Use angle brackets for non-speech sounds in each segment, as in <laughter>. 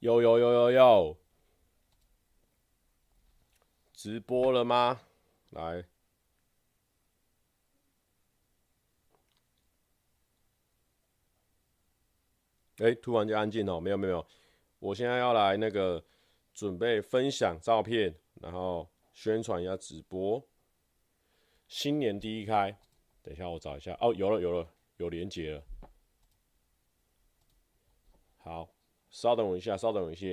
有有有有有，直播了吗？来，哎，突然就安静哦，没有没有，我现在要来那个准备分享照片，然后宣传一下直播。新年第一开，等一下我找一下哦，有了有了，有连接了，好。稍等我一下，稍等我一下，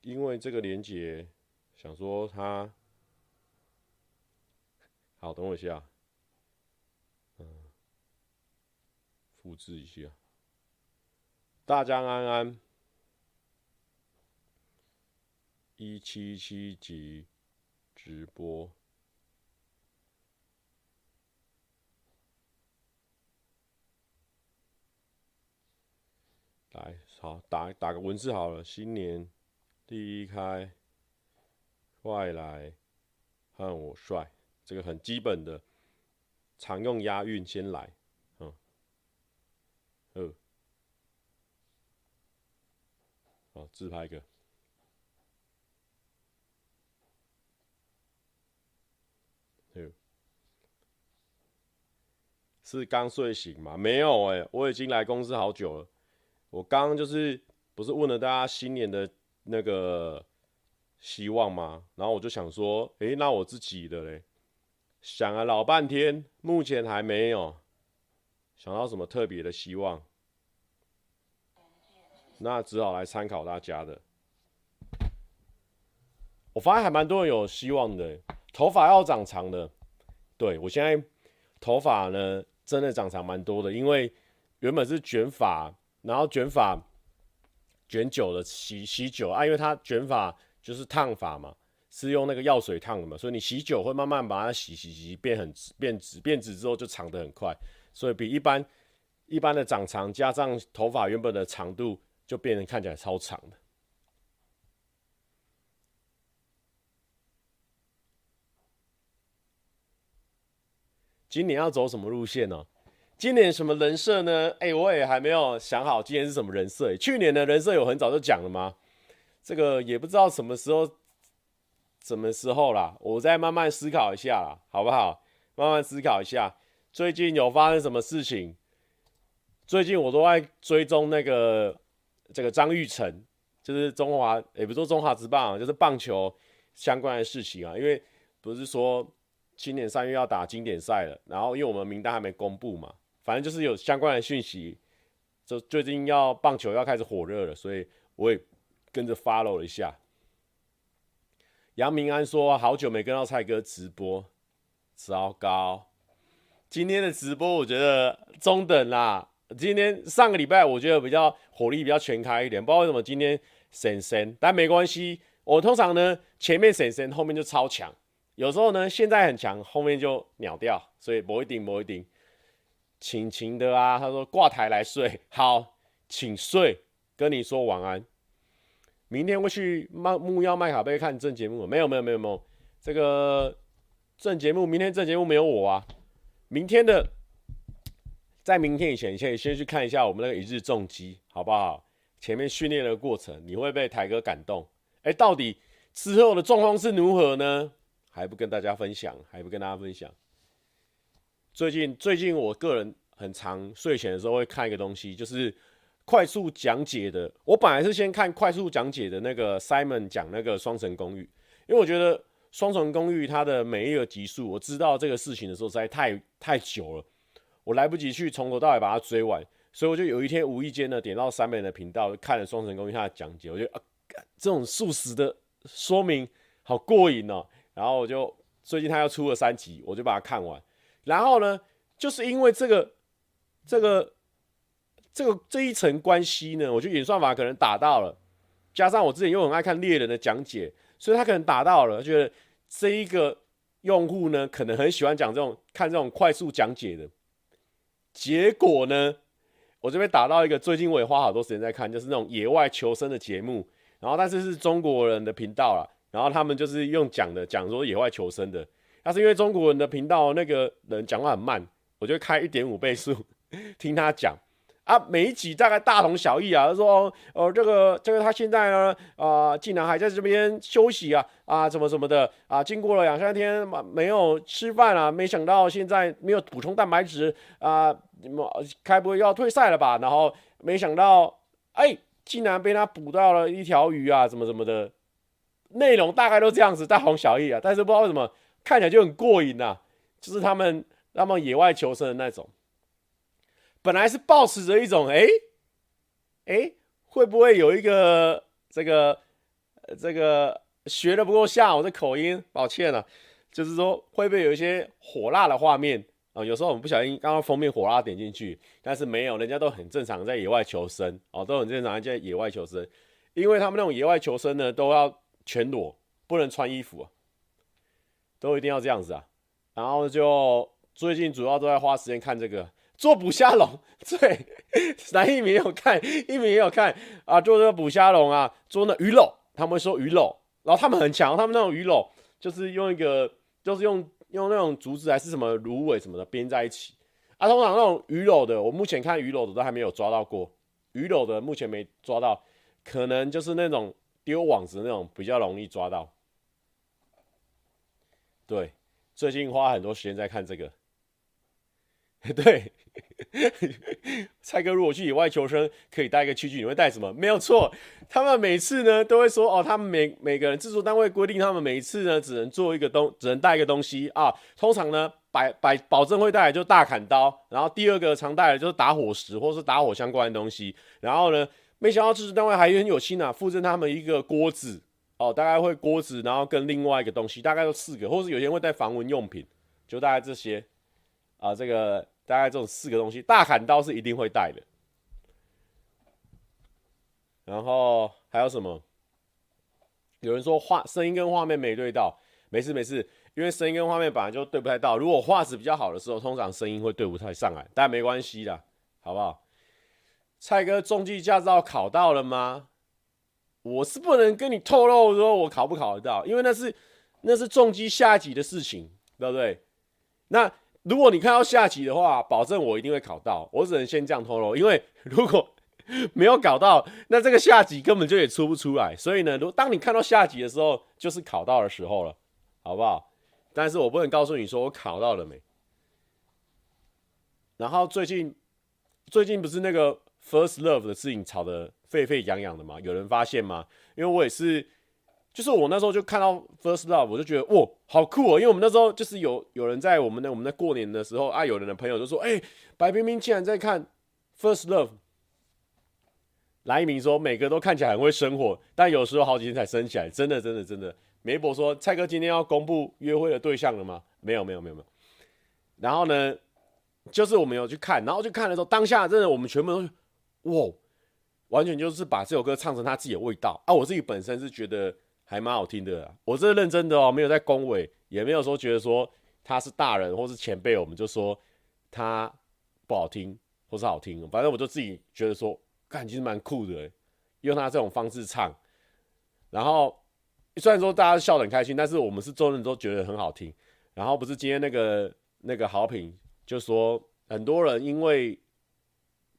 因为这个连结，想说它，好，等我一下，嗯，复制一下，大家安安，一七七集直播。来，好，打打个文字好了。新年第一开，快来看我帅，这个很基本的，常用押韵先来，嗯，呃，好，自拍一个，是刚睡醒吗？没有哎、我已经来公司好久了。我刚刚就是不是问了大家新年的那个希望吗？然后我就想说，诶、那我自己的嘞，想了老半天，目前还没有想到什么特别的希望，那只好来参考大家的。我发现还蛮多人有希望的，头发要长长的。对，我现在头发呢，真的长长蛮多的，因为原本是卷发。然后卷发卷久了洗洗久啊，因为它卷发就是烫发嘛，是用那个药水烫的嘛，所以你洗久会慢慢把它洗洗洗变很直变直变直之后就长得很快，所以比一般一般的长长加上头发原本的长度就变成看起来超长的。今年要走什么路线呢？今年什么人设呢？哎、我也还没有想好今年是什么人设。去年的人设有很早就讲了吗？这个也不知道什么时候，什么时候啦，我再慢慢思考一下啦，好不好？慢慢思考一下。最近有发生什么事情？最近我都在追踪那个这个张玉成，就是中华，也不说中华职棒，就是棒球相关的事情啊。因为不是说今年三月要打经典赛了，然后因为我们名单还没公布嘛。反正就是有相关的讯息，就最近要棒球要开始火热了，所以我也跟着 follow 了一下。杨明安说：“好久没跟到蔡哥直播，糟糕！今天的直播我觉得中等啦。今天上个礼拜我觉得比较火力比较全开一点，不知道为什么今天神神，但没关系。我通常呢前面神神，后面就超强，有时候呢现在很强，后面就秒掉，所以不一定，不一顶。”晴晴的啊，他说挂台来睡，好，请睡，跟你说晚安。明天会去卖木曜麦卡贝看正节目，没有没有没有没有，这个正节目明天正节目没有我啊。明天的，在明天以前，你可以先去看一下我们那个一日重击，好不好？前面训练的过程，你会被台哥感动。哎、到底之后的状况是如何呢？还不跟大家分享，还不跟大家分享。最近最近，我个人很常睡前的时候会看一个东西，就是快速讲解的。我本来是先看快速讲解的那个 Simon 讲那个《双层公寓》，因为我觉得《双层公寓》它的每一个集数，我知道这个事情的时候实在太太久了，我来不及去从头到尾把它追完，所以我就有一天无意间呢点到 Simon 的频道，看了《双层公寓》它的讲解，我觉得啊，这种速食的说明好过瘾哦。然后我就最近他要出了三集，我就把它看完。然后呢，就是因为这个、这个、这个这一层关系呢，我觉得演算法可能打到了，加上我之前又很爱看猎人的讲解，所以他可能打到了，觉得这一个用户呢，可能很喜欢讲这种看这种快速讲解的。结果呢，我这边打到一个最近我也花好多时间在看，就是那种野外求生的节目，然后但是是中国人的频道啦，然后他们就是用讲的讲说野外求生的。那是因为中国人的频道那个人讲话很慢，我就开一点五倍速 <laughs> 听他讲啊，每一集大概大同小异啊。他说，呃，这个这个他现在呢，啊、竟然还在这边休息啊，啊，怎么怎么的啊？经过了两三天嘛，没有吃饭啊，没想到现在没有补充蛋白质啊，该不会要退赛了吧？然后没想到，哎，竟然被他捕到了一条鱼啊，怎么怎么的，内容大概都这样子，大同小异啊。但是不知道为什么看起来就很过瘾呐，就是他们他们野外求生的那种。本来是抱持着一种，哎，哎，会不会有一个这个这个学的不够像我的口音，抱歉了，啊，就是说会不会有一些火辣的画面？啊，有时候我们不小心刚刚封面火辣点进去，但是没有，人家都很正常在野外求生。哦，都很正常在野外求生，因为他们那种野外求生呢，都要全裸，不能穿衣服，啊，都一定要这样子啊。然后就最近主要都在花时间看这个。做捕虾笼，<laughs> 对，南一鸣有看，一鸣也有看啊。做这个捕虾笼啊，做那鱼篓，他们会说鱼篓，然后他们很强，他们那种鱼篓就是用一个，就是用用那种竹子还是什么芦苇什么的编在一起啊。通常那种鱼篓的，我目前看鱼篓的都还没有抓到过，鱼篓的目前没抓到，可能就是那种丢网子那种比较容易抓到。对，最近花很多时间在看这个。<laughs> 对，蔡哥，如果去野外求生，可以带一个器具，你会带什么？没有错，他们每次呢都会说，哦，他们每每个人制作单位规定，他们每一次呢只能做一个东，只能带一个东西啊。通常呢，百百保证会带来就是大砍刀，然后第二个常带的就是打火石或是打火相关的东西。然后呢，没想到制作单位还很有心啊，附赠他们一个锅子哦，大概会锅子，然后跟另外一个东西，大概都四个，或是有些人会带防蚊用品，就大概这些啊，这个。大概这种四个东西，大砍刀是一定会带的。然后还有什么？有人说画声音跟画面没对到，没事没事，因为声音跟画面本来就对不太到。如果画质比较好的时候，通常声音会对不太上来，但没关系的，好不好？蔡哥，重机驾照考到了吗？我是不能跟你透露说我考不考得到，因为那是那是重击下级的事情，对不对？那。如果你看到下级的话，保证我一定会考到。我只能先这样透露，因为如果没有考到，那这个下级根本就也出不出来。所以呢，如当你看到下级的时候，就是考到的时候了，好不好？但是我不能告诉你说我考到了没。然后最近最近不是那个 First Love 的事情吵得沸沸扬扬的吗？有人发现吗？因为我也是。就是我那时候就看到 First Love，我就觉得哇，好酷哦！因为我们那时候就是有有人在我们的我们在过年的时候啊，有人的朋友就说：“哎，白冰冰竟然在看 First Love。”来一鸣说：“每个都看起来很会生活，但有时候好几天才升起来。”真的，真的，真的。梅博说：“蔡哥今天要公布约会的对象了吗？”没有，没有，没有，没有。然后呢，就是我们有去看，然后去看的时候，当下真的我们全部都哇，完全就是把这首歌唱成他自己的味道啊！我自己本身是觉得。还蛮好听的，我这是认真的哦，没有在恭维，也没有说觉得说他是大人或是前辈，我们就说他不好听或是好听，反正我就自己觉得说，感觉其实蛮酷的，用他这种方式唱，然后虽然说大家笑得很开心，但是我们是众人都觉得很好听。然后不是今天那个那个好评，就说很多人因为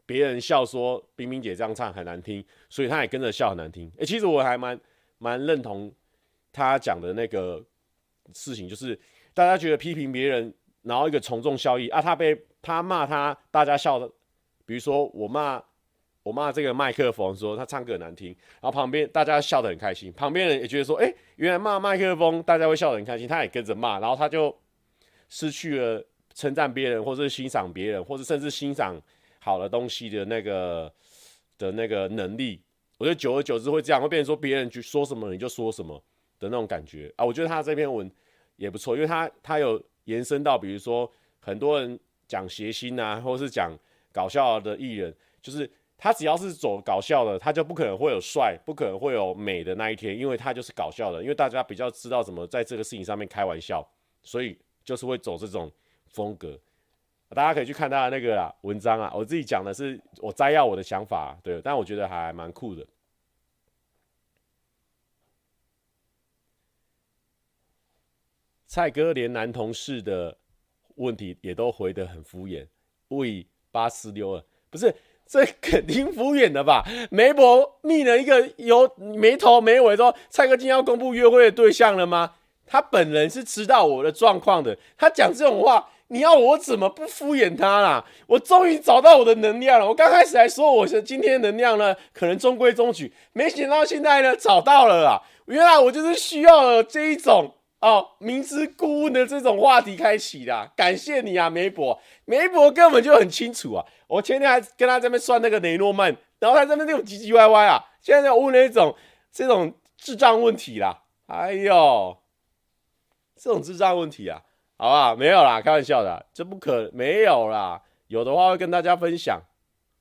别人笑说冰冰姐这样唱很难听，所以他也跟着笑很难听。哎，其实我还蛮。蛮认同他讲的那个事情，就是大家觉得批评别人，然后一个从众效应啊，他被他骂他，大家笑的，比如说我骂我骂这个麦克风，说他唱歌很难听，然后旁边大家笑得很开心，旁边人也觉得说，哎，原来骂麦克风大家会笑得很开心，他也跟着骂，然后他就失去了称赞别人，或是欣赏别人，或是甚至欣赏好的东西的那个的那个能力。我觉得久而久之会这样，会变成说别人去说什么你就说什么的那种感觉啊。我觉得他这篇文也不错，因为他他有延伸到，比如说很多人讲谐星啊，或者是讲搞笑的艺人，就是他只要是走搞笑的，他就不可能会有帅，不可能会有美的那一天，因为他就是搞笑的。因为大家比较知道怎么在这个事情上面开玩笑，所以就是会走这种风格。大家可以去看他的那个啊文章啊，我自己讲的是我摘要我的想法，对，但我觉得还蛮酷的。蔡哥连男同事的问题也都回得很敷衍，喂八四六二不是这肯定敷衍的吧？媒婆密了一个有没头没尾说蔡哥今天要公布约会的对象了吗？他本人是知道我的状况的，他讲这种话，你要我怎么不敷衍他啦？我终于找到我的能量了。我刚开始还说我是今天能量呢，可能中规中矩，没想到现在呢找到了啦！原来我就是需要这一种哦，明知故问的这种话题开启的。感谢你啊，媒婆，媒婆根本就很清楚啊。我前天还跟他在那边算那个雷诺曼，然后他在那边那种唧唧歪歪啊，现在在问那种这种智障问题啦。哎呦！这种智障问题啊，好不好？没有啦，开玩笑的，这不可没有啦。有的话会跟大家分享，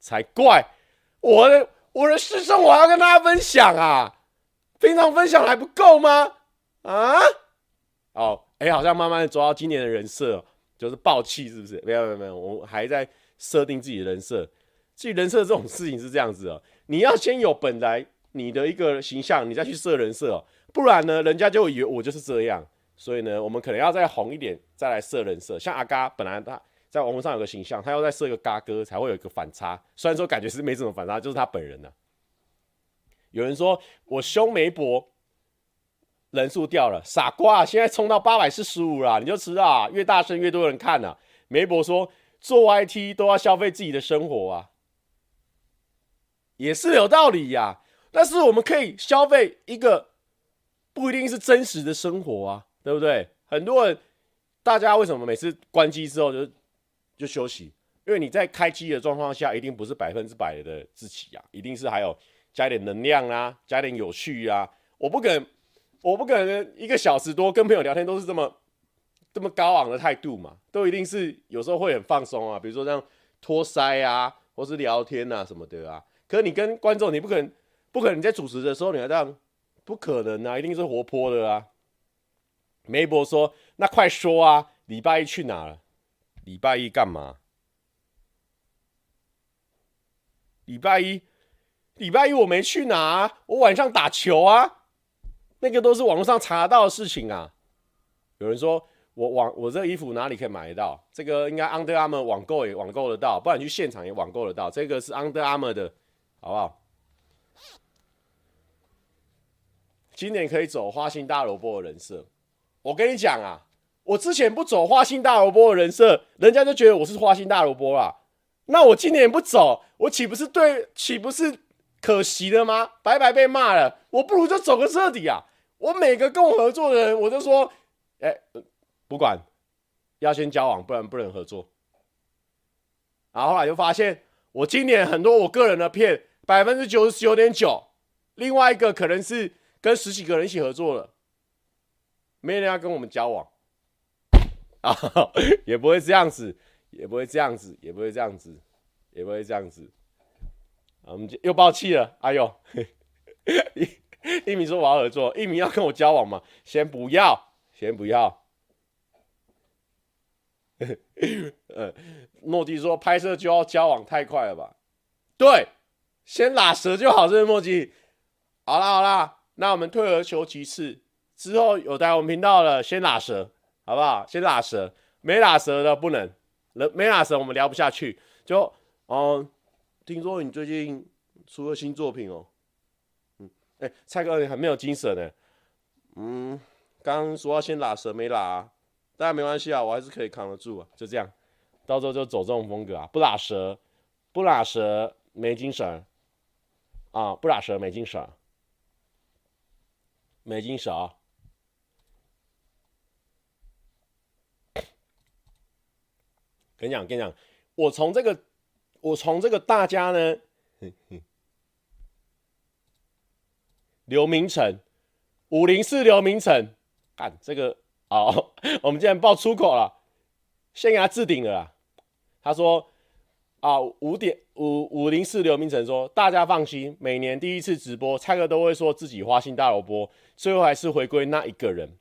才怪！我的我的私生活要跟大家分享啊，平常分享还不够吗？啊？哦，哎，好像慢慢走到今年的人设，就是爆气，是不是？没有没有没有，我还在设定自己的人设。至于人设这种事情是这样子哦，你要先有本来你的一个形象，你再去设人设哦，不然呢，人家就以为我就是这样。所以呢，我们可能要再红一点，再来设人设。像阿嘎，本来他在网络上有个形象，他要再设一个嘎哥，才会有一个反差。虽然说感觉是没什么反差，就是他本人呢、有人说我凶媒婆，人数掉了，傻瓜！现在冲到八百四十五了，你就知道啊，越大声越多人看啊。媒婆说做 YT 都要消费自己的生活啊，也是有道理呀、但是我们可以消费一个不一定是真实的生活啊。对不对？很多人，大家为什么每次关机之后就就休息？因为你在开机的状况下，一定不是百分之百的自己啊，一定是还有加一点能量啊，加点有趣啊。我不可能，我不可能一个小时多跟朋友聊天都是这么这么高昂的态度嘛，都一定是有时候会很放松啊，比如说这样托腮啊，或是聊天啊什么的啊。可是你跟观众，你不可能，不可能你在主持的时候你还这样，不可能啊，一定是活泼的啊。梅伯说：“那快说啊，礼拜一去哪了？礼拜一干嘛？礼拜一，礼拜一我没去哪啊，我晚上打球啊。那个都是网络上查到的事情啊。有人说我网我这衣服哪里可以买得到？这个应该 Under Armour 网购也网购得到，不然去现场也网购得到。这个是 Under Armour 的，好不好？今年可以走花心大萝卜的人设。”我跟你讲啊，我之前不走花心大萝卜的人设，人家就觉得我是花心大萝卜啦。那我今年不走，我岂不是对，岂不是可惜了吗？白白被骂了，我不如就走个彻底啊！我每个跟我合作的人，我都说，哎、不管，要先交往，不然不能合作。然后后来就发现，我今年很多我个人的片，百分之九十九点九，另外一个可能是跟十几个人一起合作了。没人要跟我们交往 <laughs> 啊，也不会这样子，也不会这样子，也不会这样子，也不会这样子。我们就又爆气了，哎呦！一 <laughs> 一鸣说我要合作，一鸣要跟我交往吗？先不要，先不要。<laughs> 呃，诺基说拍摄就要交往，太快了吧？对，先拉舌就好，这是诺基。好啦好啦，那我们退而求其次。之后有带我们频道的，先拉舌，好不好？先拉舌，没拉舌的不能，没拉舌我们聊不下去。就，哦，听说你最近出了新作品哦，嗯，哎，蔡哥你很没有精神呢，嗯，刚说要先拉舌没拉啊，但没关系啊，我还是可以扛得住啊，就这样，到时候就走这种风格啊，不拉舌，不拉舌没精神，啊，不拉舌没精神，没精神啊。跟你讲，跟你讲，我从这个，我从这个大家呢，刘明成，五零四刘明成，干这个哦，<laughs> 我们竟然爆出口了，先给他置顶了啦。他说啊，五点五五零四刘明成说，大家放心，每年第一次直播，蔡哥都会说自己花心大萝卜，最后还是回归那一个人。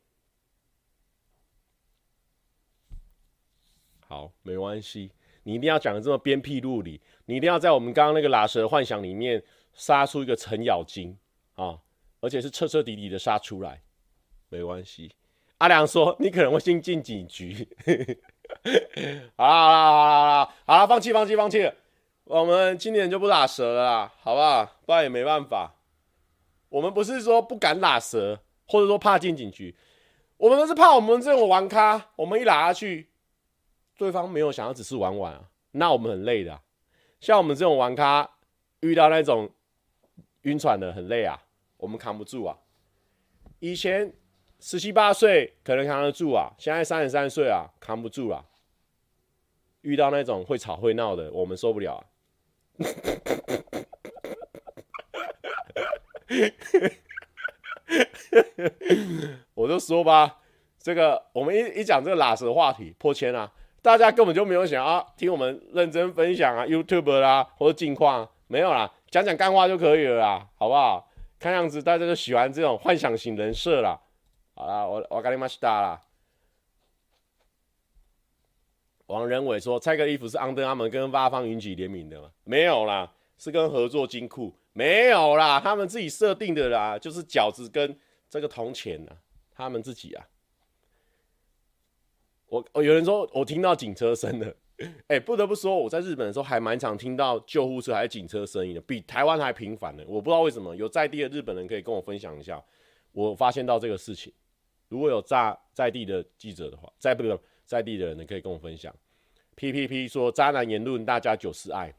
好，没关系，你一定要讲的这么鞭辟入里，你一定要在我们刚刚那个拉舌幻想里面杀出一个程咬金啊，而且是彻彻底底的杀出来，没关系。阿良说你可能会先进警局，<laughs> 好啦好啦好啦好啦，放弃放弃放弃。我们今年就不打蛇了啦，好不好？不然也没办法。我们不是说不敢打蛇，或者说怕进警局，我们都是怕我们这种玩咖，我们一打下去，对方没有想要只是玩玩啊，那我们很累的。像我们这种玩咖，遇到那种晕船的很累啊，我们扛不住啊。以前十七八岁可能扛得住啊，现在三十三岁啊，扛不住啊。遇到那种会吵会闹的，我们受不了啊。<laughs> 我就说吧，这个我们一一讲这个喇舌话题破千啊，大家根本就没有想要听我们认真分享啊，YouTube 啦或者近况没有啦，讲讲干话就可以了啦，好不好？看样子大家都喜欢这种幻想型人设啦。好啦，我我跟你们说啦。王仁伟说：“蔡哥衣服是 Under Armour 跟八方云集联名的吗？没有啦，是跟合作金库。没有啦，他们自己设定的啦，就是饺子跟这个铜钱呐，他们自己啊。我哦有人说我听到警车声了，哎，不得不说我在日本的时候还蛮常听到救护车还是警车声音的，比台湾还频繁的。我不知道为什么，有在地的日本人可以跟我分享一下，我发现到这个事情。如果有在在地的记者的话，在不。”在地的人，可以跟我分享。P P P 说渣男言论，大家就是爱，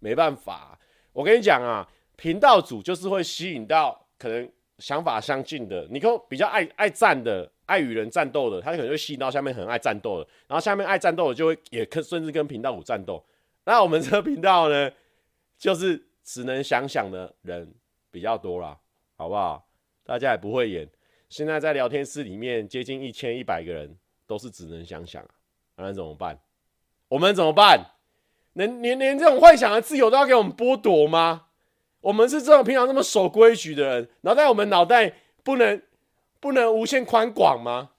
没办法。我跟你讲啊，频道组就是会吸引到可能想法相近的，你可比较爱爱战的、爱与人战斗的，他可能会吸引到下面很爱战斗的，然后下面爱战斗的就会也可甚至跟频道五战斗。那我们这个频道呢，就是只能想想的人比较多啦，好不好？大家也不会演。现在在聊天室里面接近一千一百个人。都是只能想想啊，那怎么办？我们怎么办？能连连这种幻想的自由都要给我们剥夺吗？我们是这种平常这么守规矩的人，然后在我们脑袋不能不能无限宽广吗？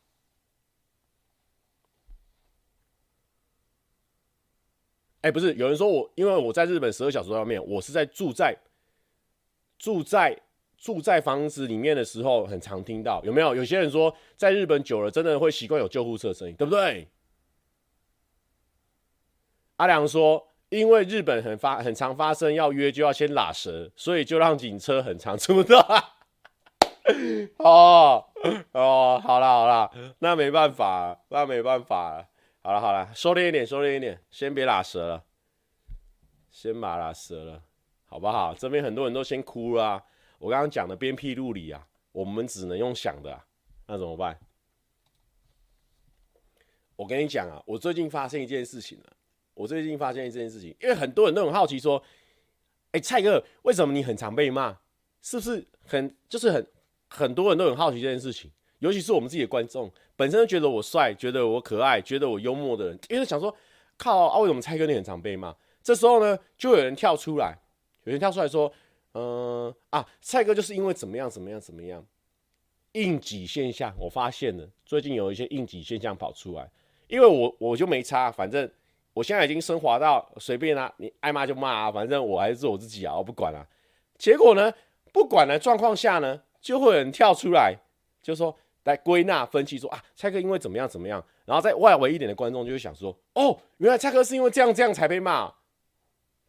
哎，不是，有人说我因为我在日本十二小时外面，我是在住在住在。住在房子里面的时候，很常听到有没有？有些人说，在日本久了，真的会习惯有救护车声音，对不对？阿良说，因为日本很发很常发生要约就要先拉舌，所以就让警车很常出动。<laughs> 哦哦，好了好了，那没办法，那没办法。好了好了，收敛一点，收敛一点，先别拉舌了，先把拉舌了，好不好？这边很多人都先哭了。我刚刚讲的鞭辟入里啊，我们只能用想的，那怎么办？我跟你讲啊，我最近发现一件事情了。我最近发现一件事情，因为很多人都很好奇说，哎，蔡哥，为什么你很常被骂？是不是很就是很很多人都很好奇这件事情？尤其是我们自己的观众，本身觉得我帅，觉得我可爱，觉得我幽默的人，因为想说，靠啊，为什么蔡哥你很常被骂？这时候呢，就有人跳出来，有人跳出来说。嗯、啊，蔡哥就是因为怎么样怎么样怎么样，应急现象，我发现了，最近有一些应急现象跑出来，因为我我就没差，反正我现在已经升华到随便啦、啊，你爱骂就骂啊，反正我还是做我自己啊，我不管啊。结果呢，不管的状况下呢，就会有人跳出来，就说来归纳分析说啊，蔡哥因为怎么样怎么样，然后在外围一点的观众就会想说，哦，原来蔡哥是因为这样这样才被骂，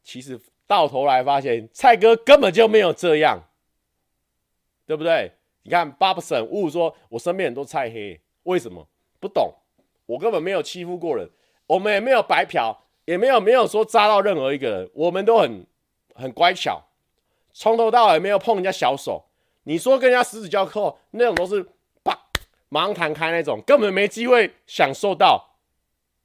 其实。到头来发现，蔡哥根本就没有这样，对不对？你看，巴布森误说，我身边很多菜黑，为什么？不懂，我根本没有欺负过人，我们也没有白嫖，也没有没有说扎到任何一个人，我们都很很乖巧，从头到尾没有碰人家小手。你说跟人家十指交扣，那种都是啪马上弹开那种，根本没机会享受到，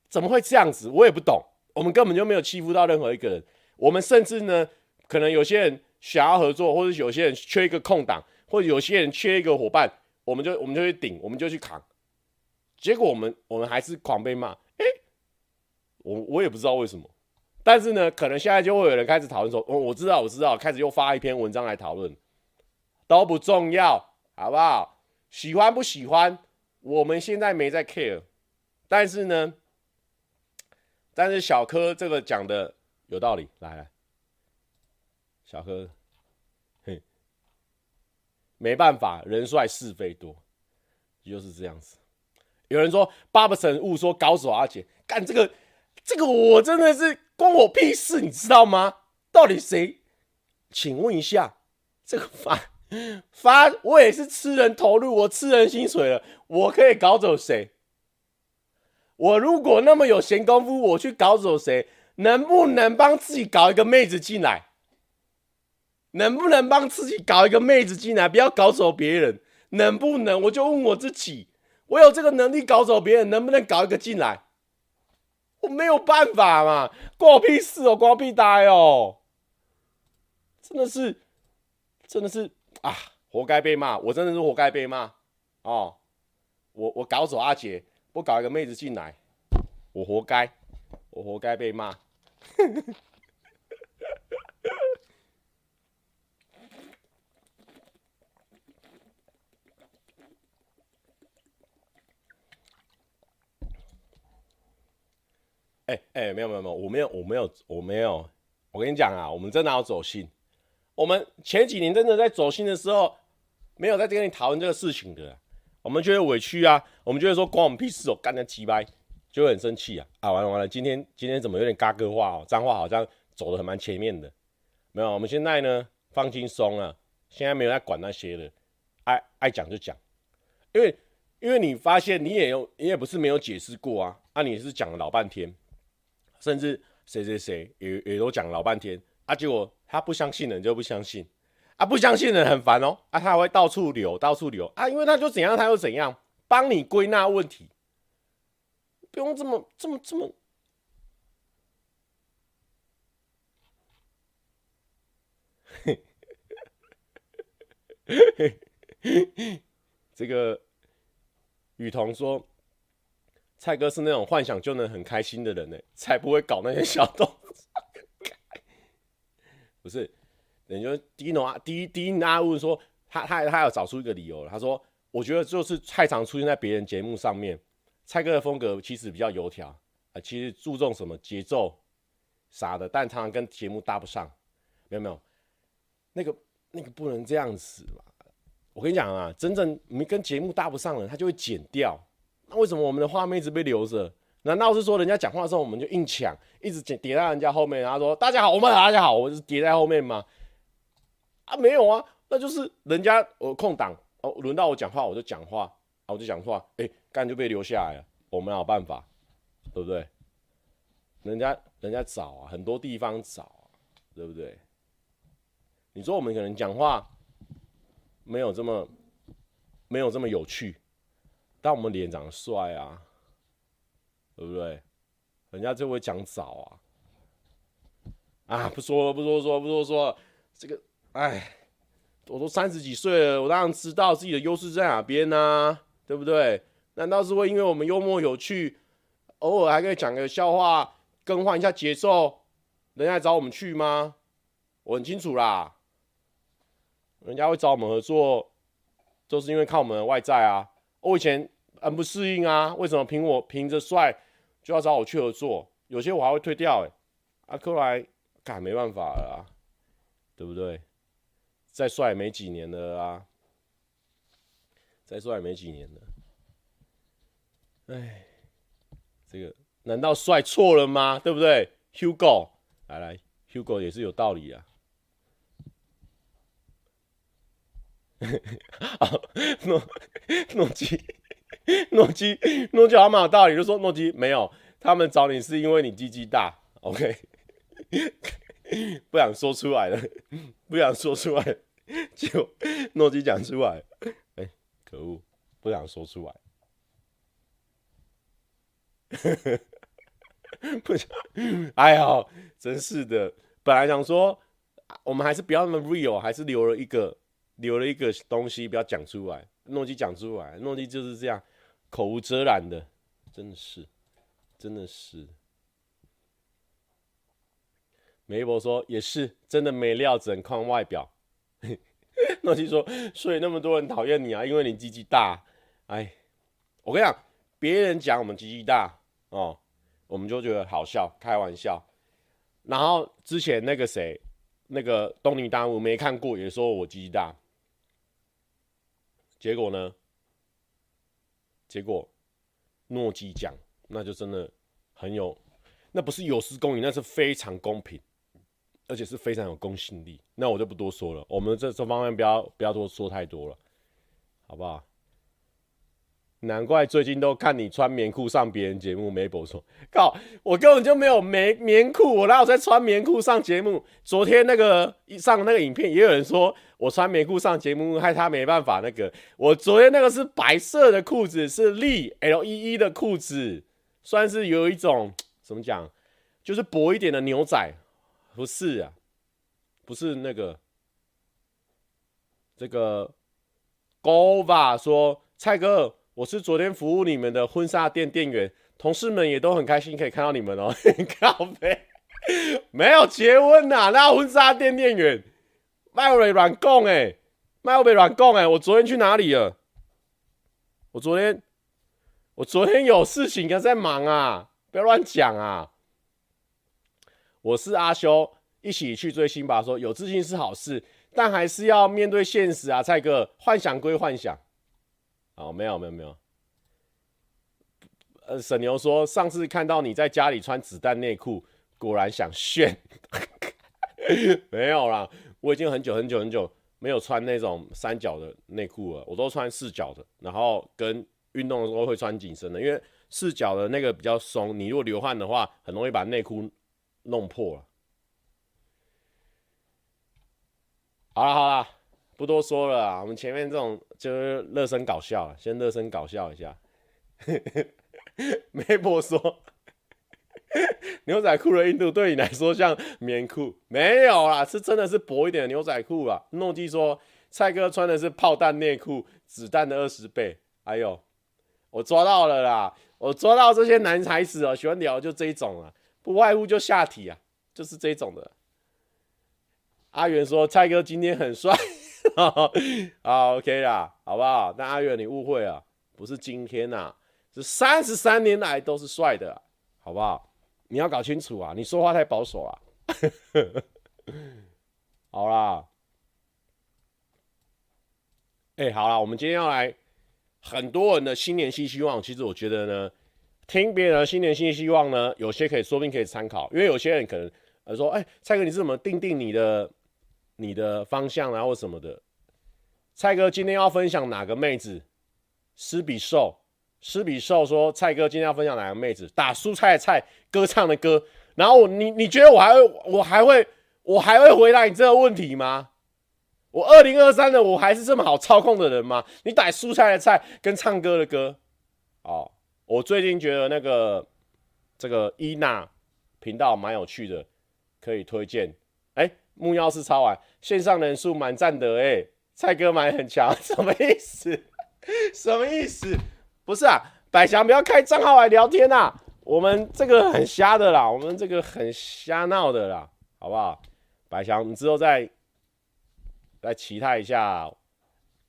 怎么会这样子？我也不懂，我们根本就没有欺负到任何一个人。我们甚至呢，可能有些人想要合作，或者有些人缺一个空档，或者有些人缺一个伙伴，我们就我们就去顶，我们就去扛。结果我们我们还是狂被骂，哎，我我也不知道为什么。但是呢，可能现在就会有人开始讨论说，哦，我知道，我知道，开始又发一篇文章来讨论，都不重要，好不好？喜欢不喜欢，我们现在没在 care。但是呢，但是小柯这个讲的。有道理，来来，小柯，嘿，没办法，人帅是非多，就是这样子。有人说巴布神误说高手阿杰干这个，这个我真的是关我屁事，你知道吗？到底谁？请问一下，这个发 <laughs> 发我也是吃人投入，我吃人薪水了，我可以搞走谁？我如果那么有闲工夫，我去搞走谁？能不能帮自己搞一个妹子进来？能不能帮自己搞一个妹子进来？不要搞走别人，能不能？我就问我自己，我有这个能力搞走别人，能不能搞一个进来？我没有办法嘛，关我屁事哦，关我屁呆哦，真的是，真的是啊，活该被骂，我真的是活该被骂哦，我我搞走阿杰，不搞一个妹子进来，我活该，我活该被骂。<laughs> 哎哎、没有没有没有，我没有我没有我没有，我跟你讲啊，我们真的要走心。我们前几年真的在走心的时候，没有在跟你讨论这个事情的。我们觉得委屈啊，我们觉得说关我们屁事哦，干那鸡掰，就会很生气啊啊！完了完了，今天今天怎么有点嘎哥话哦？脏话好像走的很蛮前面的。没有，我们现在呢放轻松了，现在没有在管那些的，爱爱讲就讲，因为因为你发现你也有你也不是没有解释过啊，啊你是讲了老半天。甚至谁谁谁也也都讲了老半天啊，结果他不相信人就不相信啊，不相信人很烦哦啊，他会到处留到处留啊，因为他就怎样他又怎样，帮你归纳问题，不用这么这么这么，<laughs> 这个雨桐说。蔡哥是那种幻想就能很开心的人呢，才不会搞那些小动作。不是，人家迪诺啊，迪迪纳问说，他他他要找出一个理由。他说，我觉得就是太常出现在别人节目上面。蔡哥的风格其实比较油条啊，其实注重什么节奏啥的，但常常跟节目搭不上。没有没有，那个那个不能这样子嘛。我跟你讲啊，真正没跟节目搭不上的，他就会剪掉。那为什么我们的画面一直被留着？难道是说人家讲话的时候我们就硬抢，一直叠叠在人家后面，然后说大家好，我们大家好，我是叠在后面吗？啊，没有啊，那就是人家我空档哦，轮到我讲话我就讲话，啊，我就讲话，哎，干就被留下来了，我们有办法，对不对？人家人家找啊，很多地方找啊，对不对？你说我们可能讲话没有这么没有这么有趣。但我们脸长得帅啊，对不对？人家就会讲早啊，啊，不说了，不多说，不多说，这个，哎，我都三十几岁了，我当然知道自己的优势在哪边呢、对不对？难道是会因为我们幽默有趣，偶尔还可以讲个笑话，更换一下节奏，人家来找我们去吗？我很清楚啦，人家会找我们合作，都是因为看我们的外在啊。我以前很不适应啊，为什么凭我凭着帅就要找我去合作？有些我还会退掉哎，啊，后来干没办法了啊，对不对？再帅没几年了啊，再帅没几年了。哎，这个难道帅错了吗？对不对？Hugo，来来，Hugo 也是有道理啊。<laughs> 诺诺基，<laughs> 诺基，诺基好蛮有道理，就说诺基没有，他们找你是因为你鸡鸡大，OK，不想说出来了，不想说出来，就诺基讲出来，哎、可恶，不想说出来，<laughs> 不想，哎呀，真是的，本来想说，我们还是不要那么 real，还是留了一个。留了一个东西，不要讲出来。诺基讲出来，诺基就是这样，口无遮拦的，真的是，真的是。梅伯说也是，真的没料，只能看外表。<laughs> 诺基说，所以那么多人讨厌你啊，因为你鸡鸡大。哎，我跟你讲，别人讲我们鸡鸡大哦，我们就觉得好笑，开玩笑。然后之前那个谁，那个东尼大木没看过，也说我鸡鸡大。结果呢？结果诺基奖，那就真的很有，那不是有失公允，那是非常公平，而且是非常有公信力。那我就不多说了，我们这这方面不要不要多说太多了，好不好？难怪最近都看你穿棉裤上别人节目，没播说，靠，我根本就没有棉棉裤，我哪有在穿棉裤上节目？昨天那个上那个影片，也有人说我穿棉裤上节目，害他没办法那个。我昨天那个是白色的裤子，是立 L E E 的裤子，算是有一种 <tsk> 怎么讲，就是薄一点的牛仔，不是啊，不是那个这个 Gova 说蔡哥。我是昨天服务你们的婚纱店店员，同事们也都很开心可以看到你们哦。<laughs> 靠北，没有结婚呐、那婚纱店店员，麦瑞软供哎，麦瑞软供哎，我昨天去哪里了？我昨天，我昨天有事情在忙啊，不要乱讲啊。我是阿修，一起去追星吧。说有自信是好事，但还是要面对现实啊，蔡哥，幻想归幻想。哦，没有没有没有。呃，沈牛说上次看到你在家里穿子弹内裤，果然想炫。<laughs> 没有啦，我已经很久很久很久没有穿那种三角的内裤了，我都穿四角的，然后跟运动的时候会穿紧身的，因为四角的那个比较松，你如果流汗的话，很容易把内裤弄破了。好了好了。不多说了啊，我们前面这种就是热身搞笑，先热身搞笑一下。<laughs> 没婆说，<laughs> 牛仔裤的硬度对你来说像棉裤？没有啦，是真的是薄一点的牛仔裤啊。诺基说，蔡哥穿的是炮弹内裤，子弹的二十倍。哎呦，我抓到了啦，我抓到这些男孩子哦，喜欢聊就这一种啊，不外乎就下体啊，就是这种的。阿元说，蔡哥今天很帅。<laughs> 好，OK 啦，好不好？但阿元你误会了，不是今天呐、啊，是三十三年来都是帅的，好不好？你要搞清楚啊，你说话太保守了。<laughs> 好啦，哎、好啦，我们今天要来很多人的新年新希望。其实我觉得呢，听别人的新年新希望呢，有些可以说不定可以参考，因为有些人可能呃说，哎、蔡哥你是怎么定定你的？你的方向啊，或什么的，蔡哥今天要分享哪个妹子？施比受，施比寿说，蔡哥今天要分享哪个妹子？打蔬菜的菜，歌唱的歌。然后你你觉得我还会我还会我还会回答你这个问题吗？我二零二三的我还是这么好操控的人吗？你打蔬菜的菜跟唱歌的歌，哦，我最近觉得那个这个伊娜频道蛮有趣的，可以推荐。哎。木曜是超玩，线上人数满赞的哎，蔡哥蛮很强，<laughs> 什么意思？什么意思？不是啊，百祥不要开账号来聊天啊，我们这个很瞎的啦，我们这个很瞎闹的啦，好不好？百祥，你之后再再期待一下，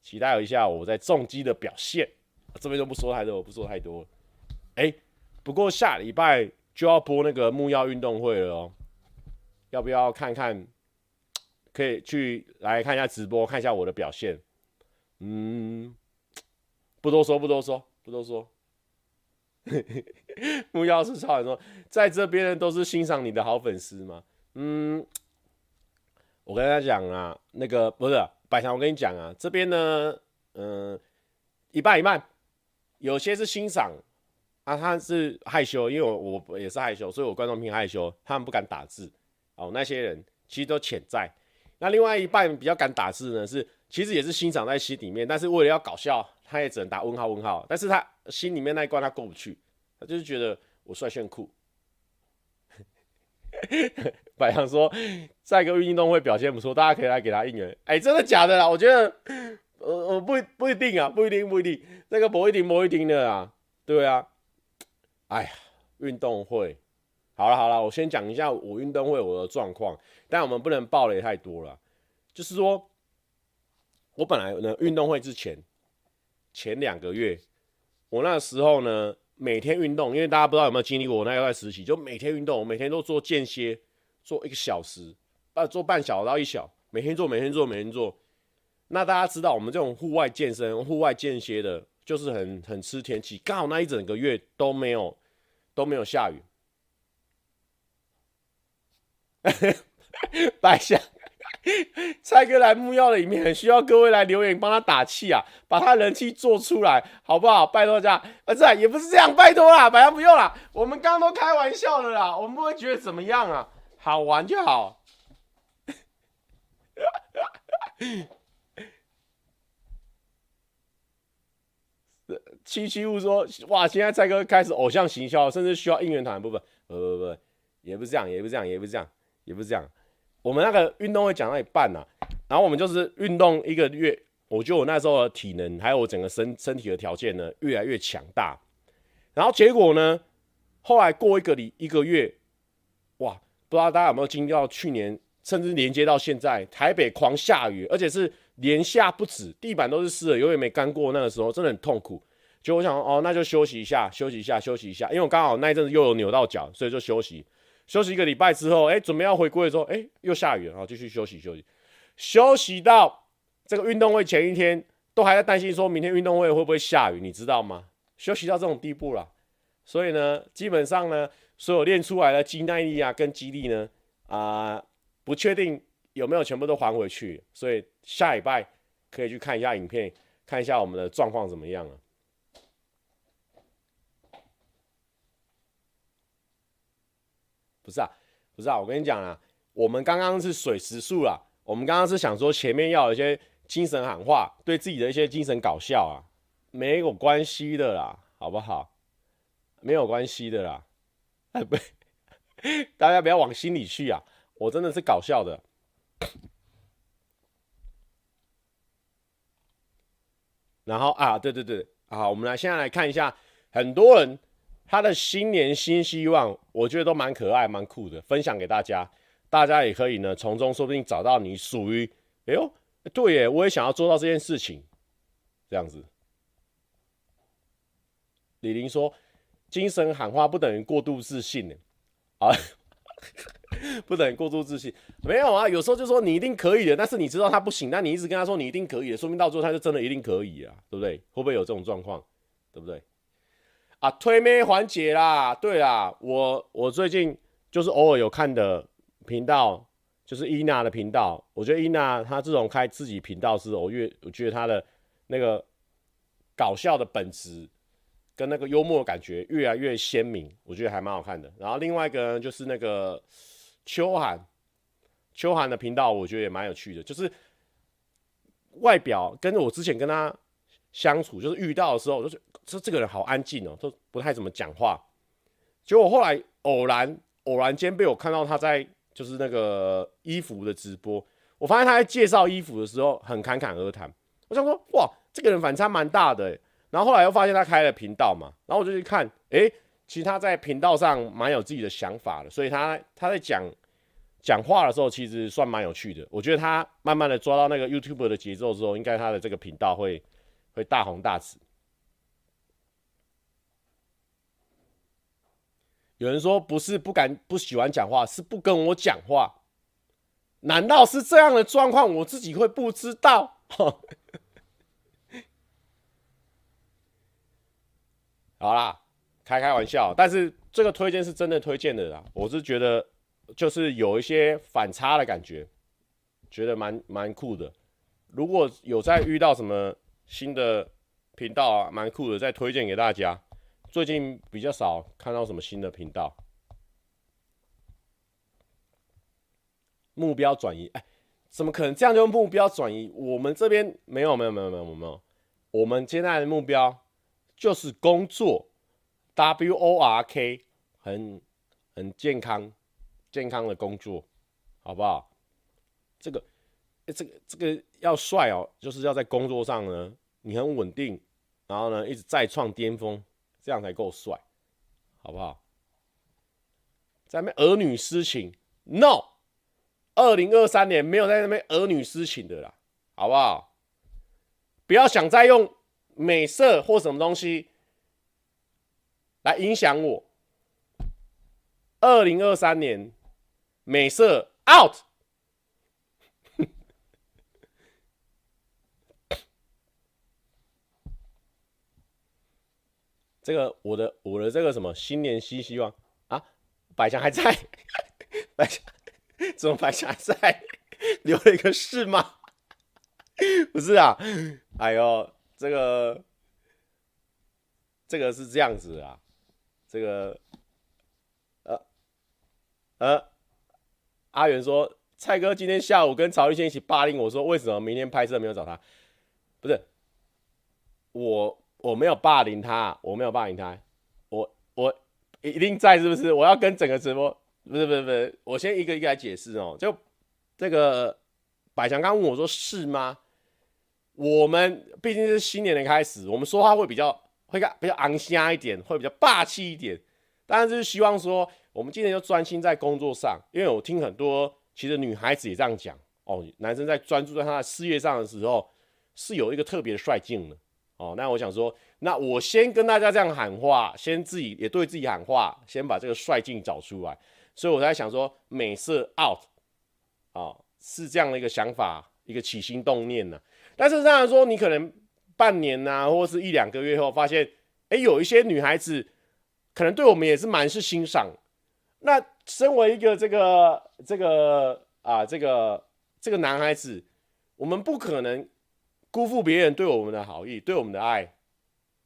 期待一下我在重击的表现。这边就不说太多，我不说太多。哎，不过下礼拜就要播那个木曜运动会了哦，要不要看看？可以去来看一下直播，看一下我的表现。嗯，不多说，不多说，不多说。<laughs> 木曜是超人说，在这边的都是欣赏你的好粉丝吗？嗯，我跟他讲啊，那个不是百强，我跟你讲啊，这边呢，嗯，一半一半，有些是欣赏啊，他是害羞，因为我我也是害羞，所以我观众偏害羞，他们不敢打字。哦，那些人其实都潜在。那另外一半比较敢打字呢，是其实也是欣赏在心里面，但是为了要搞笑，他也只能打问号问号。但是他心里面那一关他过不去，他就是觉得我帅炫酷。<laughs> 白羊说，在一个运动会表现不错，大家可以来给他应援。哎、真的假的啦？我觉得，呃呃，不不一定啊，不一定不一定，那个不一定不一定的啊，对啊。哎呀，运动会。好了好了，我先讲一下我运动会我的状况，但我们不能爆雷太多了。就是说，我本来呢运动会之前前两个月，我那时候呢每天运动，因为大家不知道有没有经历过我那一段时期，就每天运动，我每天都做间歇，做一个小时，呃，做半小时到一小，每天做每天做每天做。那大家知道我们这种户外健身、户外间歇的，就是很很吃天气，刚好那一整个月都没有都没有下雨。百祥，<laughs> 蔡哥来木曜的里面很需要各位来留言帮他打气啊，把他人气做出来，好不好？拜托大家，啊，这也不是这样，拜托啦，百祥不用啦，我们刚刚都开玩笑的啦，我们不会觉得怎么样啊，好玩就好。<laughs> 七七五说：“哇，现在蔡哥开始偶像行销，甚至需要应援团不不。不不不，也不是这样，也不是这样，也不是这样，也不是这样。我们那个运动会讲到一半啊，然后我们就是运动一个月，我觉得我那时候的体能还有我整个身身体的条件呢，越来越强大。然后结果呢，后来过一个礼一个月，哇，不知道大家有没有经历到去年，甚至连接到现在，台北狂下雨，而且是连下不止，地板都是湿的，永远没干过。那个时候真的很痛苦。”就我想哦，那就休息一下，休息一下，休息一下，因为我刚好那一阵子又有扭到脚，所以就休息，休息一个礼拜之后，哎，准备要回归的时候，哎，又下雨了，然后继续休息休息，休息到这个运动会前一天，都还在担心说明天运动会会不会下雨，你知道吗？休息到这种地步了，所以呢，基本上呢，所有练出来的肌耐力啊跟肌力呢，啊、不确定有没有全部都还回去，所以下礼拜可以去看一下影片，看一下我们的状况怎么样了。不是啊，不是啊，我跟你讲啊，我们刚刚是水时速啦，我们刚刚是想说前面要有一些精神喊话，对自己的一些精神搞笑啊，没有关系的啦，好不好？没有关系的啦，哎不，<laughs> 大家不要往心里去啊，我真的是搞笑的。然后啊，对对对，好，我们来现在来看一下，很多人。他的新年新希望，我觉得都蛮可爱、蛮酷的，分享给大家，大家也可以呢从中说不定找到你属于，哎呦，对耶，我也想要做到这件事情，这样子。李玲说，精神喊话不等于过度自信呢，啊，<laughs> 不等于过度自信，没有啊，有时候就说你一定可以的，但是你知道他不行，但你一直跟他说你一定可以的，说明到最后他就真的一定可以啊，对不对？会不会有这种状况？对不对？啊，推妹环节啦，对啦，我我最近就是偶尔有看的频道，就是伊娜的频道。我觉得伊娜她这种开自己频道是，我越我觉得她的那个搞笑的本质跟那个幽默的感觉越来越鲜明，我觉得还蛮好看的。然后另外一个呢，就是那个秋涵，秋涵的频道，我觉得也蛮有趣的，就是外表跟我之前跟他相处，就是遇到的时候，就是。说这个人好安静哦，都不太怎么讲话。结果后来偶然偶然间被我看到他在就是那个衣服的直播，我发现他在介绍衣服的时候很侃侃而谈。我想说哇，这个人反差蛮大的。然后后来又发现他开了频道嘛，然后我就去看，诶，其实他在频道上蛮有自己的想法的，所以他他在讲讲话的时候其实算蛮有趣的。我觉得他慢慢的抓到那个 YouTube 的节奏之后，应该他的这个频道会会大红大紫。有人说不是不敢不喜欢讲话，是不跟我讲话。难道是这样的状况？我自己会不知道？<laughs> 好啦，开开玩笑。但是这个推荐是真的推荐的啦。我是觉得就是有一些反差的感觉，觉得蛮蛮酷的。如果有再遇到什么新的频道啊，蛮酷的，再推荐给大家。最近比较少看到什么新的频道，目标转移，哎，怎么可能这样就目标转移？我们这边没有没有没有没有没有，我们接下来的目标就是工作，W O R K，很很健康健康的工作，好不好？这个，这个这个要帅哦，就是要在工作上呢，你很稳定，然后呢，一直再创巅峰。这样才够帅，好不好？在那边儿女私情，no，二零二三年没有在那边儿女私情的啦，好不好？不要想再用美色或什么东西来影响我。二零二三年美色 out。这个我的我的这个什么新年新希望啊，百强还在，<laughs> 百强怎么百强还在留了一个是吗？<laughs> 不是啊，哎呦，这个这个是这样子啊，这个呃呃，阿元说蔡哥今天下午跟曹玉谦一起霸凌我说，为什么明天拍摄没有找他？不是我我没有霸凌他，我没有霸凌他，我我一定在是不是？我要跟整个直播不是不是不是，我先一个一个来解释哦，就这个百强刚问我说是吗？我们毕竟是新年的开始，我们说话会比较会比较昂虾一点，会比较霸气一点。当然就是希望说，我们今天就专心在工作上，因为我听很多其实女孩子也这样讲哦，男生在专注在他的事业上的时候，是有一个特别的帅劲的哦。那我想说，那我先跟大家这样喊话，先自己也对自己喊话，先把这个帅劲找出来。所以我在想说，美色 out 啊、哦，是这样的一个想法，一个起心动念呢、但是当然说，你可能半年呐、或是一两个月后，发现，哎，有一些女孩子可能对我们也是蛮是欣赏。那身为一个这个这个啊这个这个男孩子，我们不可能辜负别人对我们的好意，对我们的爱。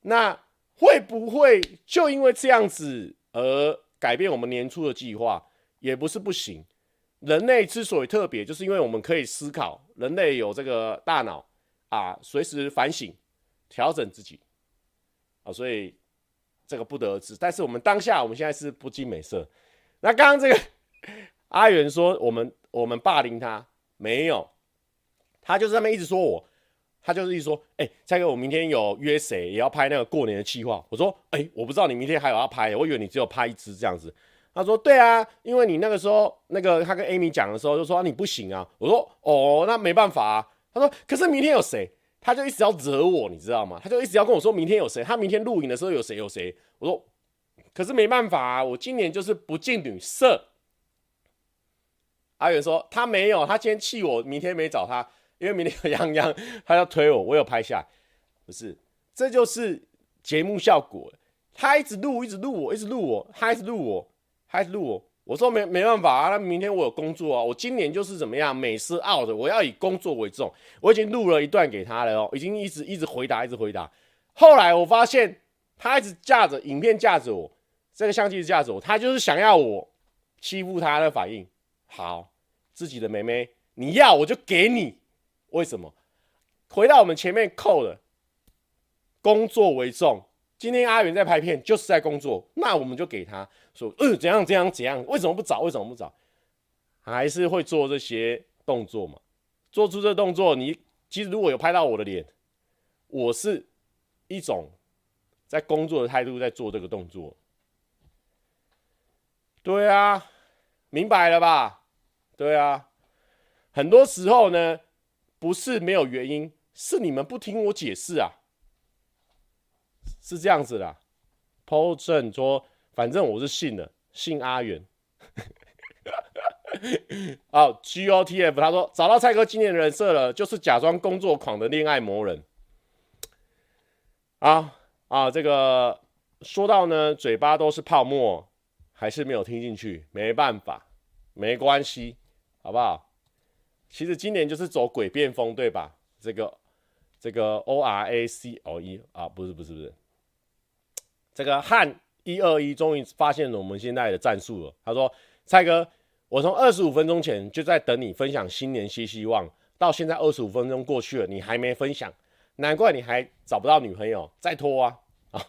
那会不会就因为这样子而改变我们年初的计划？也不是不行。人类之所以特别，就是因为我们可以思考，人类有这个大脑。啊，随时反省、调整自己啊，所以这个不得而知。但是我们当下，我们现在是不近美色。那刚刚这个阿元说，我们我们霸凌他没有，他就是那边一直说我，他就是一说，哎、蔡哥，我明天有约谁，也要拍那个过年的计划。我说，哎、我不知道你明天还有要拍，我以为你只有拍一支这样子。他说，对啊，因为你那个时候那个他跟 Amy 讲的时候，就说、你不行啊。我说，哦，那没办法啊。他说：“可是明天有谁？”他就一直要惹我，你知道吗？他就一直要跟我说明天有谁。他明天录影的时候有谁有谁。我说：“可是没办法啊，我今年就是不近女色。”阿远说：“他没有，他今天气我，明天没找他，因为明天有泱泱，他要推我，我有拍下。不是，这就是节目效果。他一直录，一直录我，一直录我，他一直录我，他一直录我。”我说没没办法啊，那明天我有工作啊，我今年就是怎么样，美是 out 的，我要以工作为重。我已经录了一段给他了哦，已经一直一直回答，一直回答。后来我发现他一直架着影片架着我，这个相机架着我，他就是想要我欺负他的反应。好，自己的妹妹，你要我就给你。为什么？回到我们前面扣的，工作为重。今天阿元在拍片，就是在工作，那我们就给他说，嗯，怎样怎样怎样，为什么不找？为什么不找？还是会做这些动作嘛？做出这动作，你其实如果有拍到我的脸，我是一种在工作的态度在做这个动作。对啊，明白了吧？对啊，很多时候呢，不是没有原因，是你们不听我解释啊。是这样子的，Paul 正说，反正我是信的，信阿元。<laughs> 好，GOTF 他说找到蔡哥经典人设了，就是假装工作狂的恋爱魔人。啊啊，这个说到呢，嘴巴都是泡沫，还是没有听进去，没办法，没关系，好不好？其实今年就是走诡辩风，对吧？这个这个 O R A C O E 啊，不是不是不是。这个汉一二一终于发现了我们现在的战术了。他说：“蔡哥，我从二十五分钟前就在等你分享新年新希望，到现在二十五分钟过去了，你还没分享，难怪你还找不到女朋友，再拖啊！<laughs> 啊，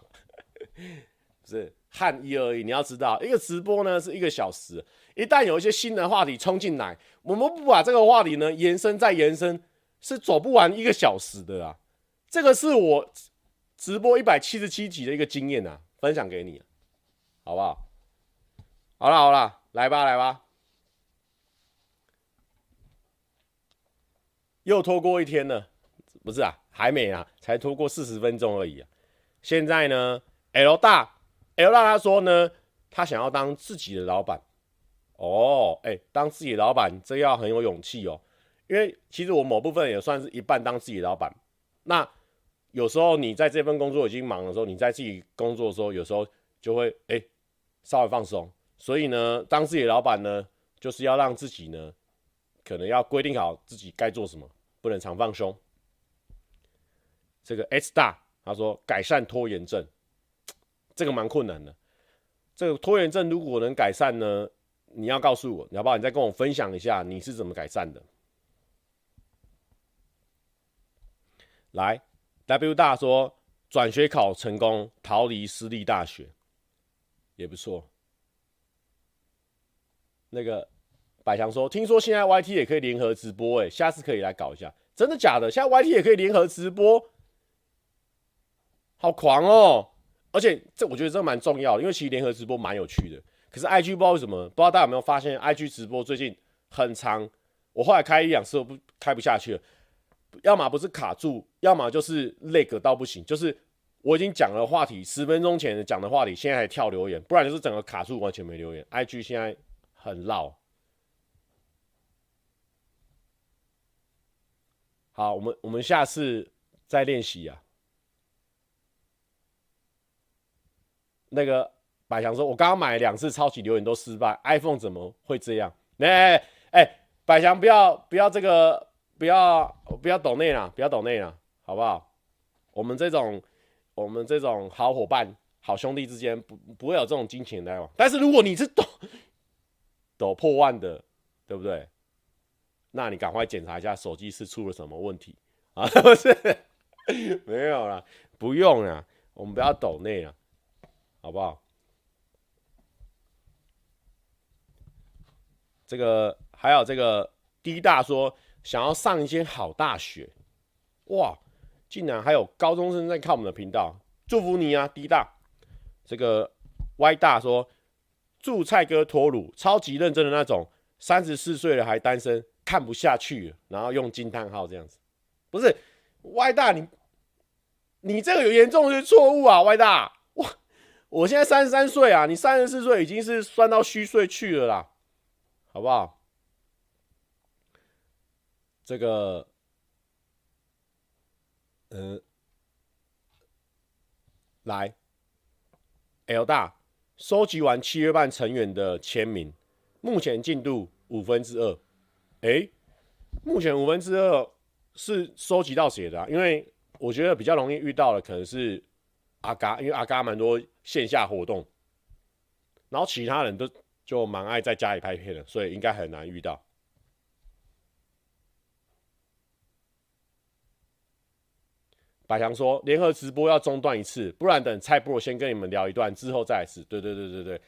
是汉一二一，你要知道，一个直播呢是一个小时，一旦有一些新的话题冲进来，我们不把这个话题呢延伸再延伸，是走不完一个小时的啊。这个是我。”直播一百七十七集的一个经验啊，分享给你，好不好？好了好了，来吧来吧，又拖过一天了，不是啊，还没啊，才拖过四十分钟而已啊。现在呢，L 大 L 大他说呢，他想要当自己的老板。哦，哎，当自己老板，这要很有勇气哦，因为其实我某部分也算是一半当自己老板，那。有时候你在这份工作已经忙的时候，你在自己工作的时候，有时候就会哎、稍微放松。所以呢，当自己老板呢，就是要让自己呢，可能要规定好自己该做什么，不能常放松。这个 S 大他说改善拖延症，这个蛮困难的。这个拖延症如果能改善呢，你要告诉我，你要不要？你再跟我分享一下你是怎么改善的。来，W 大说转学考成功，逃离私立大学，也不错。那个百强说，听说现在 YT 也可以联合直播，哎，下次可以来搞一下，真的假的？现在 YT 也可以联合直播，好狂哦！而且这我觉得这蛮重要的，因为其实联合直播蛮有趣的。可是 IG 不知道为什么，不知道大家有没有发现，IG 直播最近很长，我后来开一两次我不开不下去了。要么不是卡住，要么就是累个到不行。就是我已经讲了话题，十分钟前讲的话题，现在还跳留言，不然就是整个卡住，完全没留言。IG 现在很绕。好，我们我们下次再练习啊。那个百强说，我刚刚买了两次超级留言都失败，iPhone 怎么会这样？哎哎，百强不要不要这个。不要不要抖内了，不要抖内了，好不好？我们这种我们这种好伙伴、好兄弟之间不不会有这种金钱来往。但是如果你是抖抖破万的，对不对？那你赶快检查一下手机是出了什么问题啊？<laughs> 不是，没有啦，不用啦，我们不要抖内了，好不好？这个还有这个 D 大说。想要上一间好大学，哇！竟然还有高中生在看我们的频道，祝福你啊，D 大。这个 Y 大说，祝蔡哥脱鲁，超级认真的那种，三十四岁了还单身，看不下去，然后用惊叹号这样子。不是 Y 大，你你这个有严重的错误啊，Y 大。哇，我现在三十三岁啊，你三十四岁已经是算到虚岁去了啦，好不好？这个，嗯，来，L 大收集完七月半成员的签名，目前进度五分之二。哎，目前五分之二是收集到谁的啊？因为我觉得比较容易遇到的可能是阿嘎，因为阿嘎蛮多线下活动，然后其他人都就蛮爱在家里拍片的，所以应该很难遇到。百强说：“联合直播要中断一次，不然等蔡博先跟你们聊一段之后再试。”对对对对对，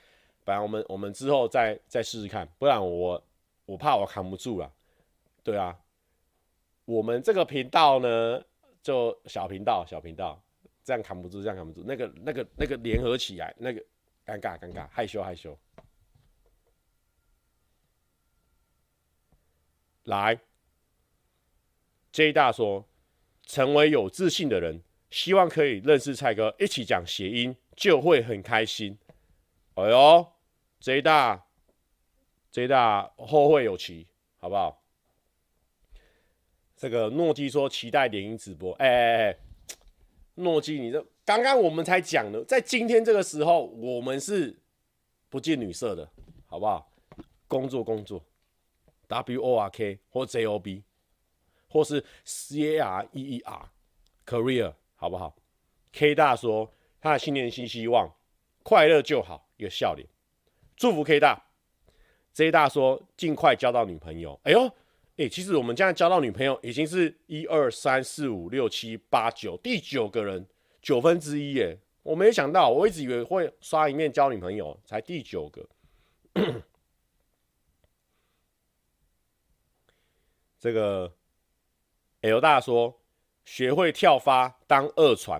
本来我们我们之后再再试试看，不然我我怕我扛不住了。对啊，我们这个频道呢，就小频道小频道，这样扛不住，这样扛不住。那个那个那个联合起来，那个尴尬尴尬，害羞害羞。来，J 大说。成为有自信的人，希望可以认识蔡哥，一起讲谐音就会很开心。哎呦，J 大，J 大后会有期，好不好？这个诺基说期待联音直播，哎哎哎，诺基，你这刚刚我们才讲的，在今天这个时候，我们是不近女色的，好不好？工作工作，W O R K 或 J O B。或是 C A R E E R，career 好不好？K 大说他的新年新希望，快乐就好，一个笑脸，祝福 K 大。J 大说尽快交到女朋友。哎呦，哎，其实我们现在交到女朋友已经是一二三四五六七八九第九个人，九分之一耶。我没有想到，我一直以为会刷一面交女朋友，才第九个。这个。L 大说：“学会跳发当二传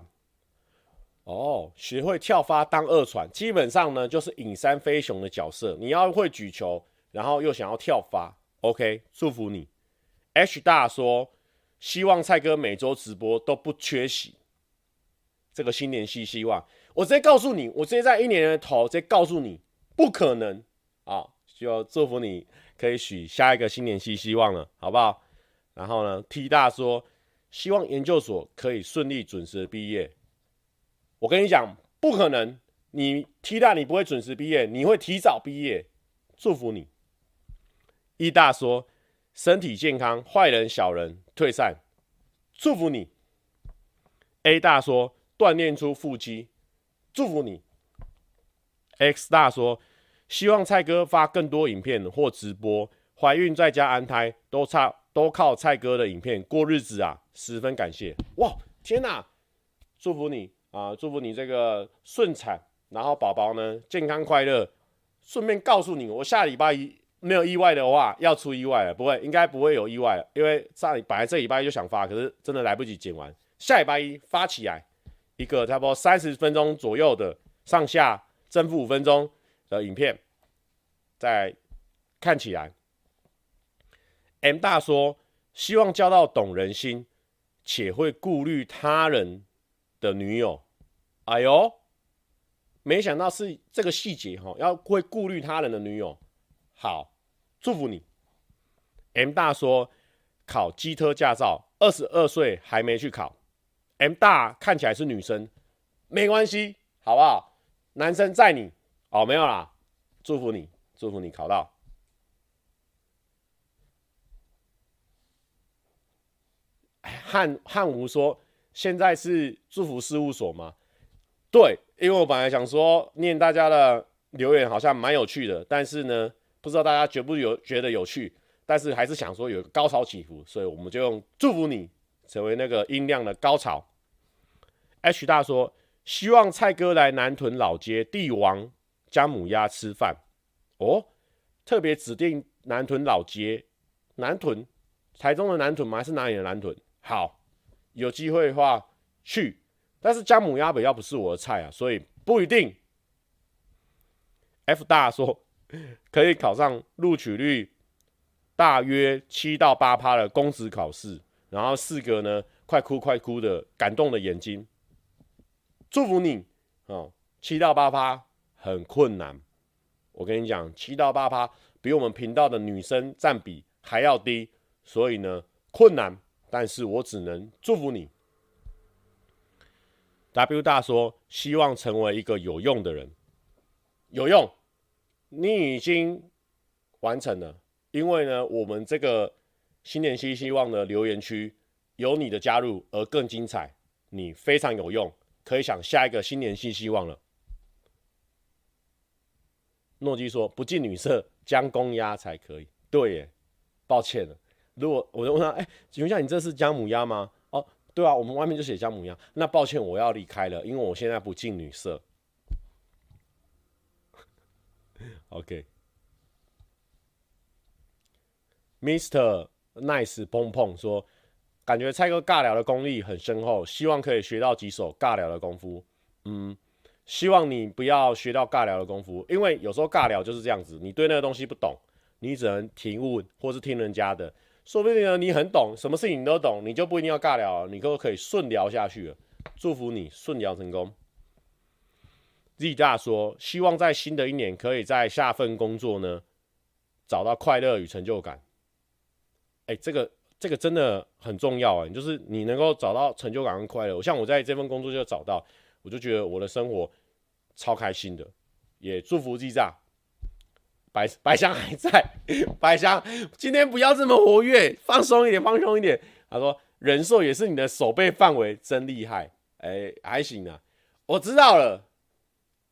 哦，学会跳发当二传，基本上呢就是影山飞雄的角色。你要会举球，然后又想要跳发，OK，祝福你。”H 大说：“希望蔡哥每周直播都不缺席。”这个新年新希望，我直接告诉你，我直接在一年的头直接告诉你，不可能啊！就祝福你可以许下一个新年新希望了，好不好？然后呢，T 大说希望研究所可以顺利准时毕业。我跟你讲，不可能，你 T 大你不会准时毕业，你会提早毕业。祝福你。E 大说：“身体健康，坏人小人退散，祝福你。”A 大说：“锻炼出腹肌，祝福你。”X 大说：“希望蔡哥发更多影片或直播，怀孕在家安胎都差都靠蔡哥的影片过日子啊，十分感谢。”哇，天哪！祝福你啊，祝福你这个顺产，然后宝宝呢健康快乐。顺便告诉你，我下礼拜一。没有意外的话，要出意外了，不会，应该不会有意外了，因为上本来这礼拜一就想发，可是真的来不及剪完，下礼拜一发起来，一个差不多三十分钟左右的上下正负五分钟的影片，在看起来。M 大说，希望交到懂人心且会顾虑他人的女友。哎呦，没想到是这个细节哈，要会顾虑他人的女友。好，祝福你。M 大说考机车驾照，二十二岁还没去考。M 大看起来是女生，没关系，好不好？男生载你哦，没有啦。祝福你，祝福你考到。汉汉吴说，现在是祝福事务所吗？对，因为我本来想说念大家的留言好像蛮有趣的，但是呢。不知道大家觉不有觉得有趣，但是还是想说有个高潮起伏，所以我们就用祝福你成为那个音量的高潮。H 大说希望蔡哥来南屯老街帝王姜母鸭吃饭哦，特别指定南屯老街，南屯，台中的南屯吗？还是哪里的南屯？好，有机会的话去，但是姜母鸭比较不是我的菜啊，所以不一定。F 大说。可以考上录取率大约七到八趴的公职考试，然后四个呢，快哭快哭的感动的眼睛，祝福你哦！七到八趴很困难，我跟你讲，七到八趴比我们频道的女生占比还要低，所以呢困难，但是我只能祝福你。W 大说，希望成为一个有用的人，有用。你已经完成了，因为呢，我们这个新年新希望的留言区有你的加入而更精彩，你非常有用，可以想下一个新年新希望了。诺基说不近女色，姜公鸭才可以。对耶，抱歉了。如果我就问他，哎，请问一下，你这是姜母鸭吗？哦，对啊，我们外面就写姜母鸭。那抱歉，我要离开了，因为我现在不近女色。OK，Mr. Nice 碰碰说，感觉蔡哥尬聊的功力很深厚，希望可以学到几手尬聊的功夫。嗯，希望你不要学到尬聊的功夫，因为有时候尬聊就是这样子，你对那个东西不懂，你只能提问或是听人家的，说不定呢你很懂，什么事情你都懂，你就不一定要尬聊了，你都可以顺聊下去了。祝福你顺聊成功。Z 大说：“希望在新的一年，可以在下份工作呢找到快乐与成就感。哎，这个这个真的很重要啊！就是你能够找到成就感跟快乐。像我在这份工作就找到，我就觉得我的生活超开心的。也祝福记账，白白香还在，白香今天不要这么活跃，放松一点，放松一点。他说人寿也是你的手背范围，真厉害。哎，还行啊，我知道了。”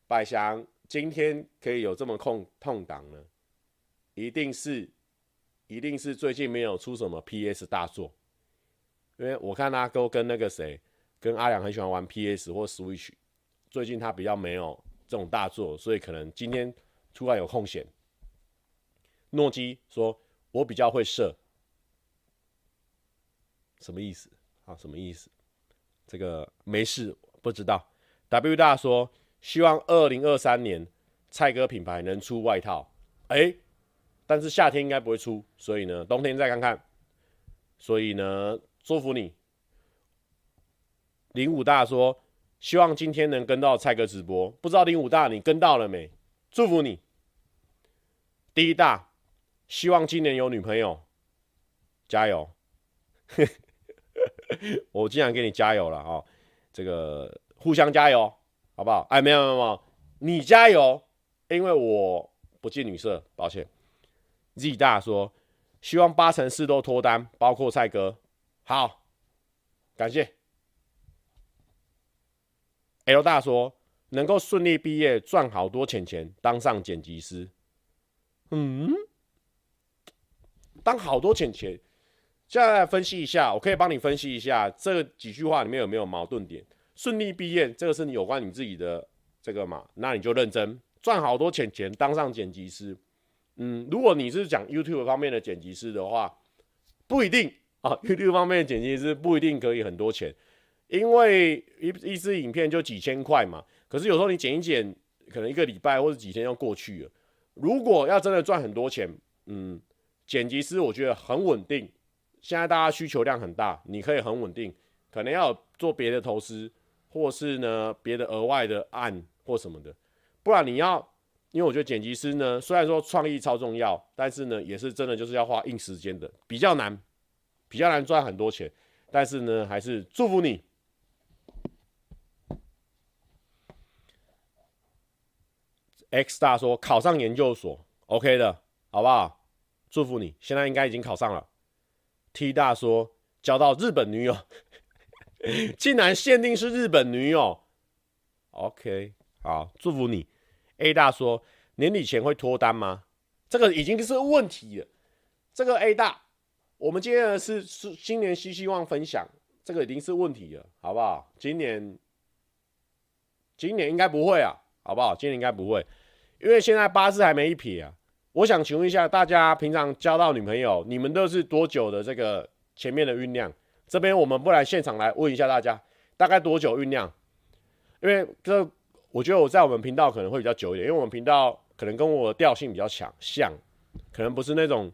百祥今天可以有这么空空档呢，一定是，一定是最近没有出什么 PS 大作，因为我看他都跟那个谁，跟阿良很喜欢玩 PS 或 Switch，最近他比较没有这种大作，所以可能今天突然有空闲。诺基说：“我比较会射，什么意思？啊，什么意思？这个没事，不知道。”W 大说。希望二零二三年蔡哥品牌能出外套，哎、但是夏天应该不会出，所以呢，冬天再看看。所以呢，祝福你。零五大说，希望今天能跟到蔡哥直播，不知道零五大你跟到了没？祝福你。第一大，希望今年有女朋友，加油！<laughs> 我经常给你加油了啊、哦，这个互相加油。好不好？哎，没有没有没有，你加油，因为我不近女色，抱歉。Z 大说，希望八成四都脱单，包括蔡哥。好，感谢。L 大说，能够顺利毕业，赚好多钱钱，当上剪辑师。嗯，当好多钱钱，现在来分析一下，我可以帮你分析一下这几句话里面有没有矛盾点。顺利毕业，这个是你有关你自己的这个嘛？那你就认真赚好多钱钱，当上剪辑师。嗯，如果你是讲 YouTube 方面的剪辑师的话，不一定啊。YouTube 方面的剪辑师不一定可以很多钱，因为一一支影片就几千块嘛。可是有时候你剪一剪，可能一个礼拜或者几天要过去了。如果要真的赚很多钱，嗯，剪辑师我觉得很稳定。现在大家需求量很大，你可以很稳定，可能要做别的投资，或是呢别的额外的案或什么的，不然你要。因为我觉得剪辑师呢，虽然说创意超重要，但是呢，也是真的就是要花硬时间的，比较难，比较难赚很多钱。但是呢，还是祝福你。X 大说考上研究所，OK 的，好不好？祝福你，现在应该已经考上了。T 大说交到日本女友，<laughs> 竟然限定是日本女友，OK，好，祝福你。A 大说：“年底前会脱单吗？这个已经是问题了。这个 A 大，我们今天的是是新年新希望分享，这个已经是问题了，好不好？今年，今年应该不会啊，好不好？今年应该不会，因为现在八字还没一撇啊。我想请问一下大家，平常交到女朋友，你们都是多久的这个前面的酝酿？这边我们不然现场来问一下大家，大概多久酝酿？因为这。”我觉得我在我们频道可能会比较久一点，因为我们频道可能跟我的调性比较强，像，可能不是那种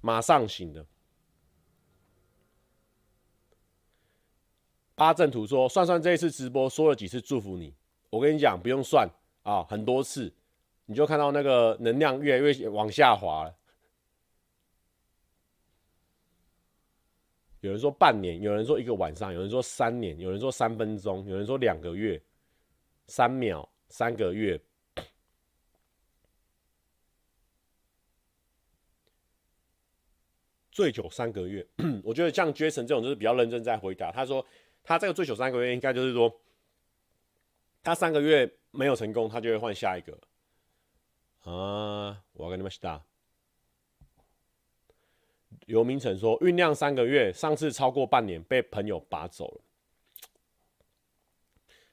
马上型的。八正图说，算算这一次直播说了几次祝福你，我跟你讲不用算啊，很多次，你就看到那个能量越来越往下滑了。有人说半年，有人说一个晚上，有人说三年，有人说三分钟，有人说两个月。三秒，三个月，最久三个月。<clears throat> 我觉得像 Jason 这种就是比较认真在回答。他说他这个最久三个月，应该就是说他三个月没有成功，他就会换下一个。啊，我要跟你们说，刘明成说酝酿三个月，上次超过半年被朋友拔走了。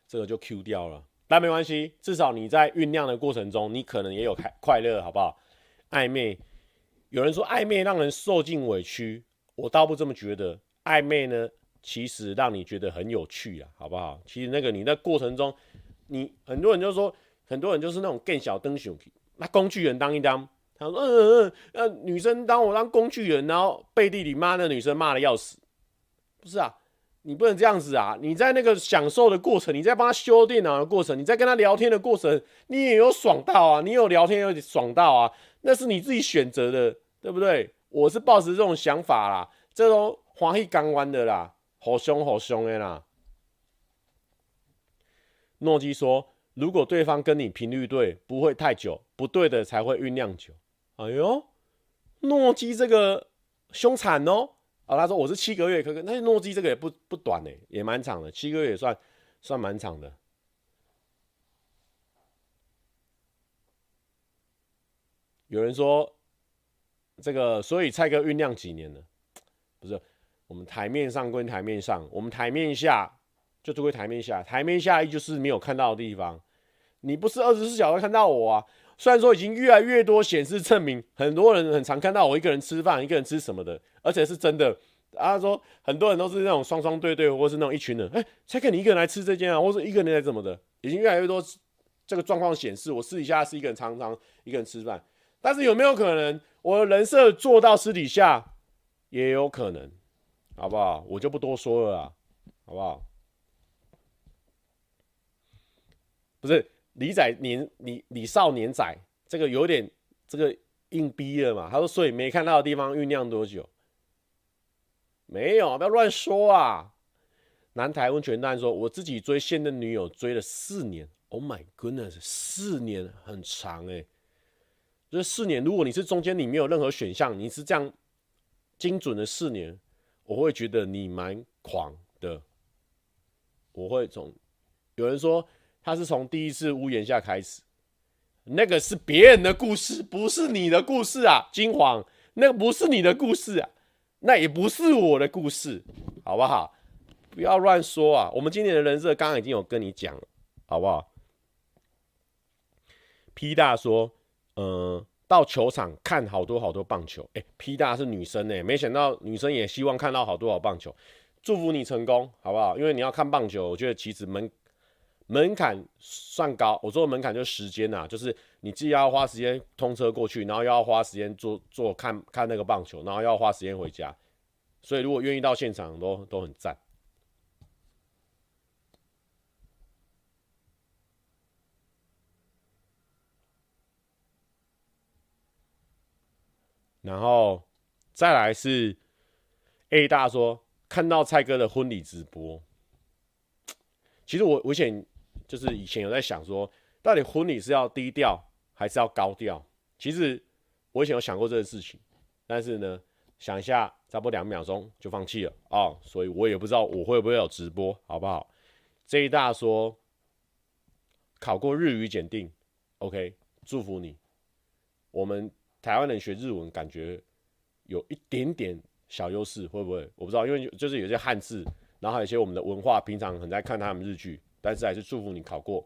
这个就 Q 掉了，但没关系，至少你在酝酿的过程中，你可能也有开快乐，好不好？暧昧，有人说暧昧让人受尽委屈，我倒不这么觉得。暧昧呢，其实让你觉得很有趣啊，好不好？其实那个你在过程中，你很多人就说，很多人就是那种更小灯熊，那工具人当一当，他说，嗯嗯嗯，那，女生当我当工具人，然后背地里骂那女生骂的要死，不是啊？你不能这样子啊！你在那个享受的过程，你在帮他修电脑的过程，你在跟他聊天的过程，你也有爽到啊！你有聊天有爽到啊！那是你自己选择的，对不对？我是抱持这种想法啦，这都欢喜港湾的啦，好凶好凶的啦。诺基说：“如果对方跟你频率对，不会太久；不对的才会酝酿久。”哎呦，诺基这个凶残哦！啊，他说我是七个月，可可那诺基这个也不不短呢，也蛮长的，七个月也算算蛮长的。有人说这个，所以蔡哥酝酿几年了？不是，我们台面上归台面上，我们台面下就归台面下，台面下就是没有看到的地方。你不是二十四小时看到我啊？虽然说已经越来越多显示证明，很多人很常看到我一个人吃饭，一个人吃什么的，而且是真的。他说很多人都是那种双双对对，或是那种一群人，哎，才跟你一个人来吃这间啊，或者一个人来怎么的，已经越来越多这个状况显示，我私底下是一个人常常一个人吃饭。但是有没有可能我的人设做到私底下也有可能，好不好？我就不多说了啦，好不好？不是。李仔年李李少年仔，这个有点这个硬逼了嘛？他说，所以没看到的地方酝酿多久？没有，不要乱说啊！南台温泉蛋说，我自己追现任女友追了四年，Oh my goodness，四年很长哎、欸。就是四年，如果你是中间你没有任何选项，你是这样精准的四年，我会觉得你蛮狂的。我会从有人说他是从第一次屋檐下开始，那个是别人的故事，不是你的故事啊，金黄，那个不是你的故事啊，那也不是我的故事，好不好？不要乱说啊！我们今年的人设刚刚已经有跟你讲了，好不好？P 大说。嗯，到球场看好多好多棒球。哎、欸，P 大是女生哎、没想到女生也希望看到好多好棒球。祝福你成功，好不好？因为你要看棒球，我觉得其实门门槛算高。我说的门槛就是时间呐，就是你既要花时间通车过去，然后又要花时间做做看看那个棒球，然后又要花时间回家。所以如果愿意到现场都，都很赞。然后再来是 A 大说看到蔡哥的婚礼直播，其实我我以前就是以前有在想说，到底婚礼是要低调还是要高调？其实我以前有想过这个事情，但是呢，想一下差不多两秒钟就放弃了哦，所以我也不知道我会不会有直播，好不好这一大说考过日语检定，OK，祝福你，我们。台湾人学日文感觉有一点点小优势，会不会？我不知道，因为就是有些汉字，然后还有一些我们的文化，平常很在看他们日剧，但是还是祝福你考过。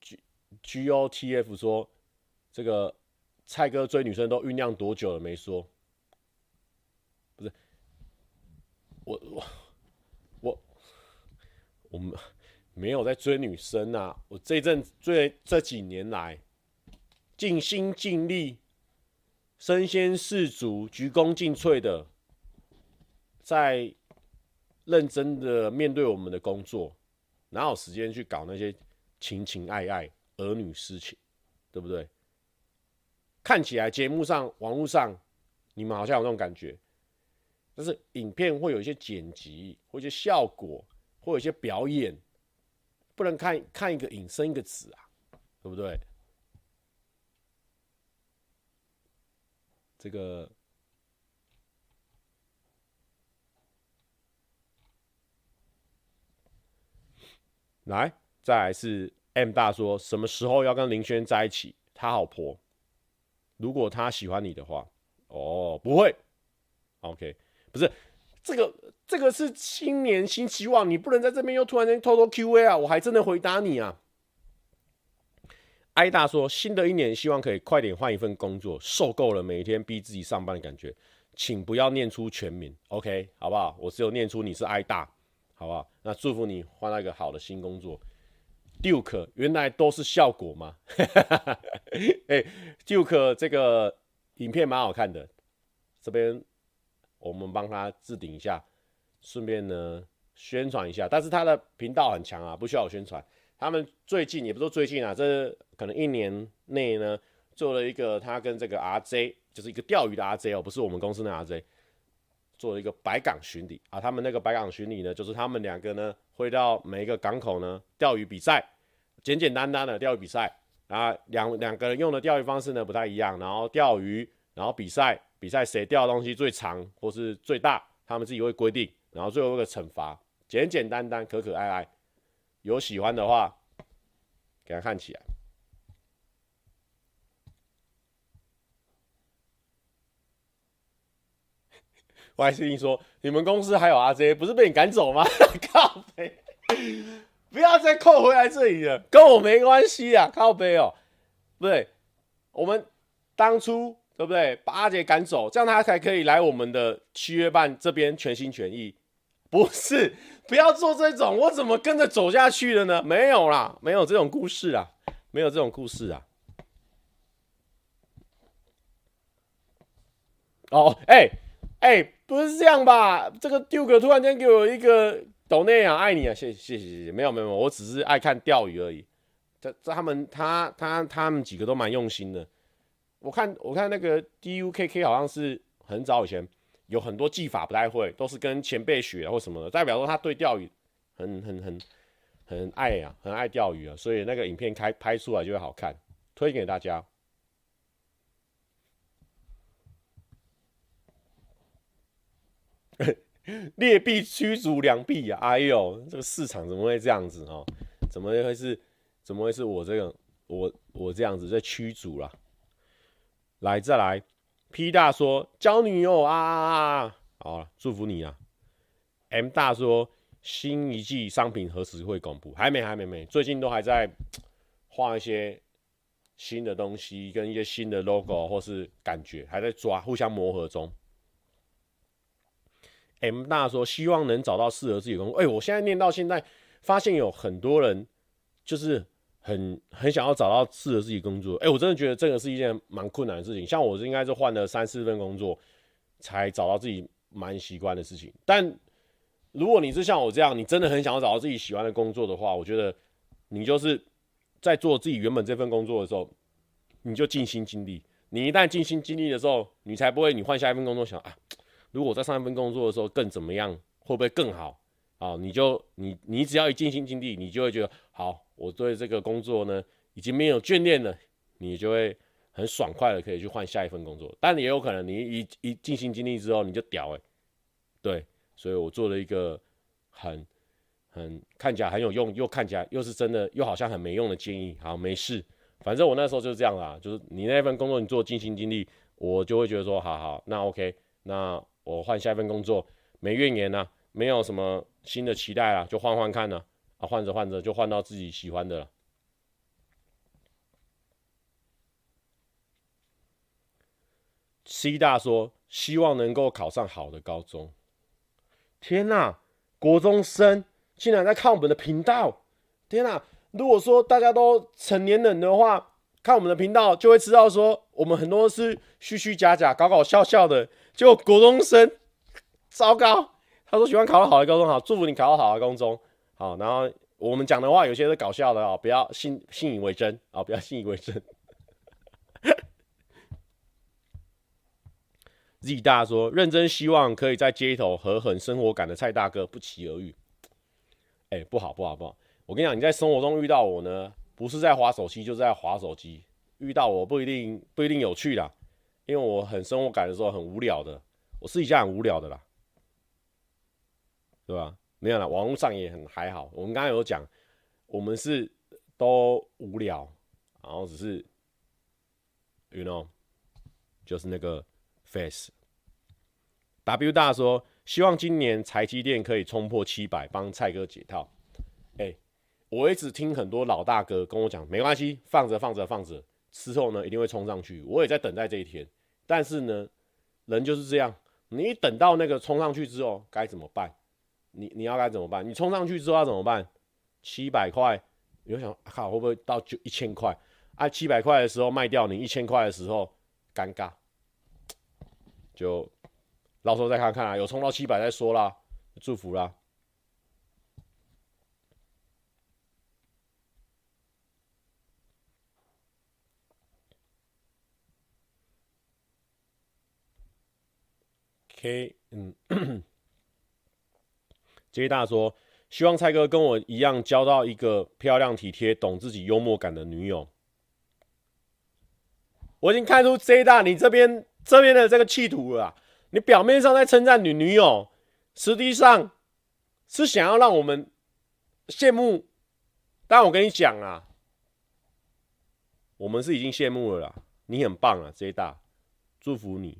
G G O T F 说，这个蔡哥追女生都酝酿多久了？没说，不是，我我。我我们没有在追女生啊！我这阵追这几年来，尽心尽力、身先士卒、鞠躬尽瘁的，在认真的面对我们的工作，哪有时间去搞那些情情爱爱、儿女私情，对不对？看起来节目上、网络上，你们好像有那种感觉，但是影片会有一些剪辑，或一些效果。或有一些表演，不能看看一个影生一个子啊，对不对？这个来，再来是 M 大说，什么时候要跟林轩在一起？他好婆，如果他喜欢你的话，哦，不会，OK，不是这个。这个是新年新希望，你不能在这边又突然间偷偷 Q&A 啊！我还真的回答你啊。艾大说，新的一年希望可以快点换一份工作，受够了每天逼自己上班的感觉，请不要念出全名，OK，好不好？我只有念出你是艾大，好不好？那祝福你换到一个好的新工作。Duke，原来都是效果吗？<laughs> 哎，Duke 这个影片蛮好看的，这边我们帮他置顶一下。顺便呢宣传一下，但是他的频道很强啊，不需要我宣传。他们最近也不说最近啊，这可能一年内呢做了一个他跟这个 RJ，就是一个钓鱼的 RJ 哦，不是我们公司的 RJ，做了一个白港巡礼啊。他们那个白港巡礼呢，就是他们两个呢会到每一个港口呢钓鱼比赛，简简单单的钓鱼比赛啊，两两个人用的钓鱼方式呢不太一样，然后钓鱼，然后比赛，比赛谁钓的东西最长或是最大，他们自己会规定。然后最后一个惩罚，简简单单，可可爱爱。有喜欢的话，给他看起来。<laughs> 我还听说你们公司还有 RJ，不是被你赶走吗？<laughs> 靠北，不要再扣回来这里了，跟我没关系啊！靠背哦，不对，我们当初对不对？把阿杰赶走，这样他才可以来我们的七月半这边全心全意。<laughs> 不是，不要做这种，我怎么跟着走下去了呢？没有啦，没有这种故事啊，没有这种故事啊。哦，哎、哎、不是这样吧？这个 Duke 突然间给我一个抖内啊，爱你啊，谢谢谢谢谢谢，没有没有，我只是爱看钓鱼而已。这这他们他他他们几个都蛮用心的。我看我看那个 DUKK 好像是很早以前。有很多技法不太会，都是跟前辈学或什么的，代表说他对钓鱼很很很很爱啊，很爱钓鱼啊，所以那个影片开拍出来就会好看，推给大家。<laughs> 劣币驱逐良币呀！哎呦，这个市场怎么会这样子哦？怎么会是？怎么会是我这个我我这样子在驱逐啦？来，再来，P 大说交女友啊啊啊！好，祝福你啊。M 大说新一季商品何时会公布？还没，还没，没。最近都还在画一些新的东西，跟一些新的 logo 或是感觉，还在抓，互相磨合中。M 大说希望能找到适合自己的工作。哎、我现在念到现在，发现有很多人就是。很很想要找到适合自己工作，哎、我真的觉得这个是一件蛮困难的事情。像我是应该是换了三四份工作，才找到自己蛮习惯的事情。但如果你是像我这样，你真的很想要找到自己喜欢的工作的话，我觉得你就是在做自己原本这份工作的时候，你就尽心尽力。你一旦尽心尽力的时候，你才不会你换下一份工作想啊，如果我在上一份工作的时候更怎么样，会不会更好？啊，你就你你只要一尽心尽力，你就会觉得好。我对这个工作呢，已经没有眷恋了，你就会很爽快的可以去换下一份工作。但也有可能你一一尽心尽力之后，你就屌哎、欸，对，所以我做了一个很很看起来很有用，又看起来又是真的，又好像很没用的建议。好，没事，反正我那时候就是这样啦，就是你那份工作你做尽心尽力，我就会觉得说，好好，那 OK，那我换下一份工作，没怨言呐，没有什么新的期待啦，就换换看呢。啊换着换着就换到自己喜欢的了。C 大说希望能够考上好的高中。天哪，国中生竟然在看我们的频道！天哪，如果说大家都成年人的话，看我们的频道就会知道说我们很多是虚虚假假、搞搞笑笑的。结果国中生，糟糕！他说喜欢考到好的高中，好，祝福你考到好的高中。好，然后我们讲的话有些是搞笑的哦，不要信信以为真啊，不要信以为真。<laughs> Z 大说认真希望可以在街头和很生活感的蔡大哥不期而遇。哎，不好不好不好！我跟你讲，你在生活中遇到我呢，不是在划手机，就是在划手机。遇到我不一定不一定有趣啦，因为我很生活感的时候很无聊的，我私底下很无聊的啦，对吧？没有啦，网络上也很还好。我们刚刚有讲，我们是都无聊，然后只是，you know，就是那个 face。W 大说，希望今年台积电可以冲破七百，帮蔡哥解套。哎、我一直听很多老大哥跟我讲，没关系，放着放着放着，之后呢一定会冲上去。我也在等待这一天，但是呢，人就是这样，你一等到那个冲上去之后，该怎么办？你你要该怎么办？你冲上去之后要怎么办？七百块，你就想，靠，会不会到就一千块？啊，七百块的时候卖掉，你一千块的时候尴尬，就到时候再看看啊。有冲到七百再说啦，祝福啦。K，嗯。J 大说：“希望蔡哥跟我一样交到一个漂亮、体贴、懂自己、幽默感的女友。”我已经看出 J 大你这边这边的这个企图了。你表面上在称赞你女友，实际上是想要让我们羡慕。但我跟你讲啊，我们是已经羡慕了啦。你很棒啊，J 大，祝福你，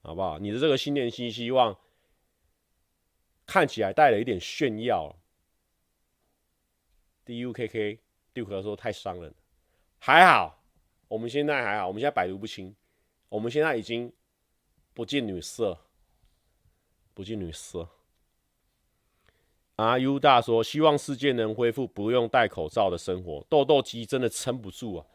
好不好？你的这个新年新希望。看起来带了一点炫耀。D U K K Duke 说太伤人，还好，我们现在还好，我们现在百毒不侵，我们现在已经不近女色，不近女色。R U 大说希望世界能恢复不用戴口罩的生活，痘痘肌真的撑不住啊！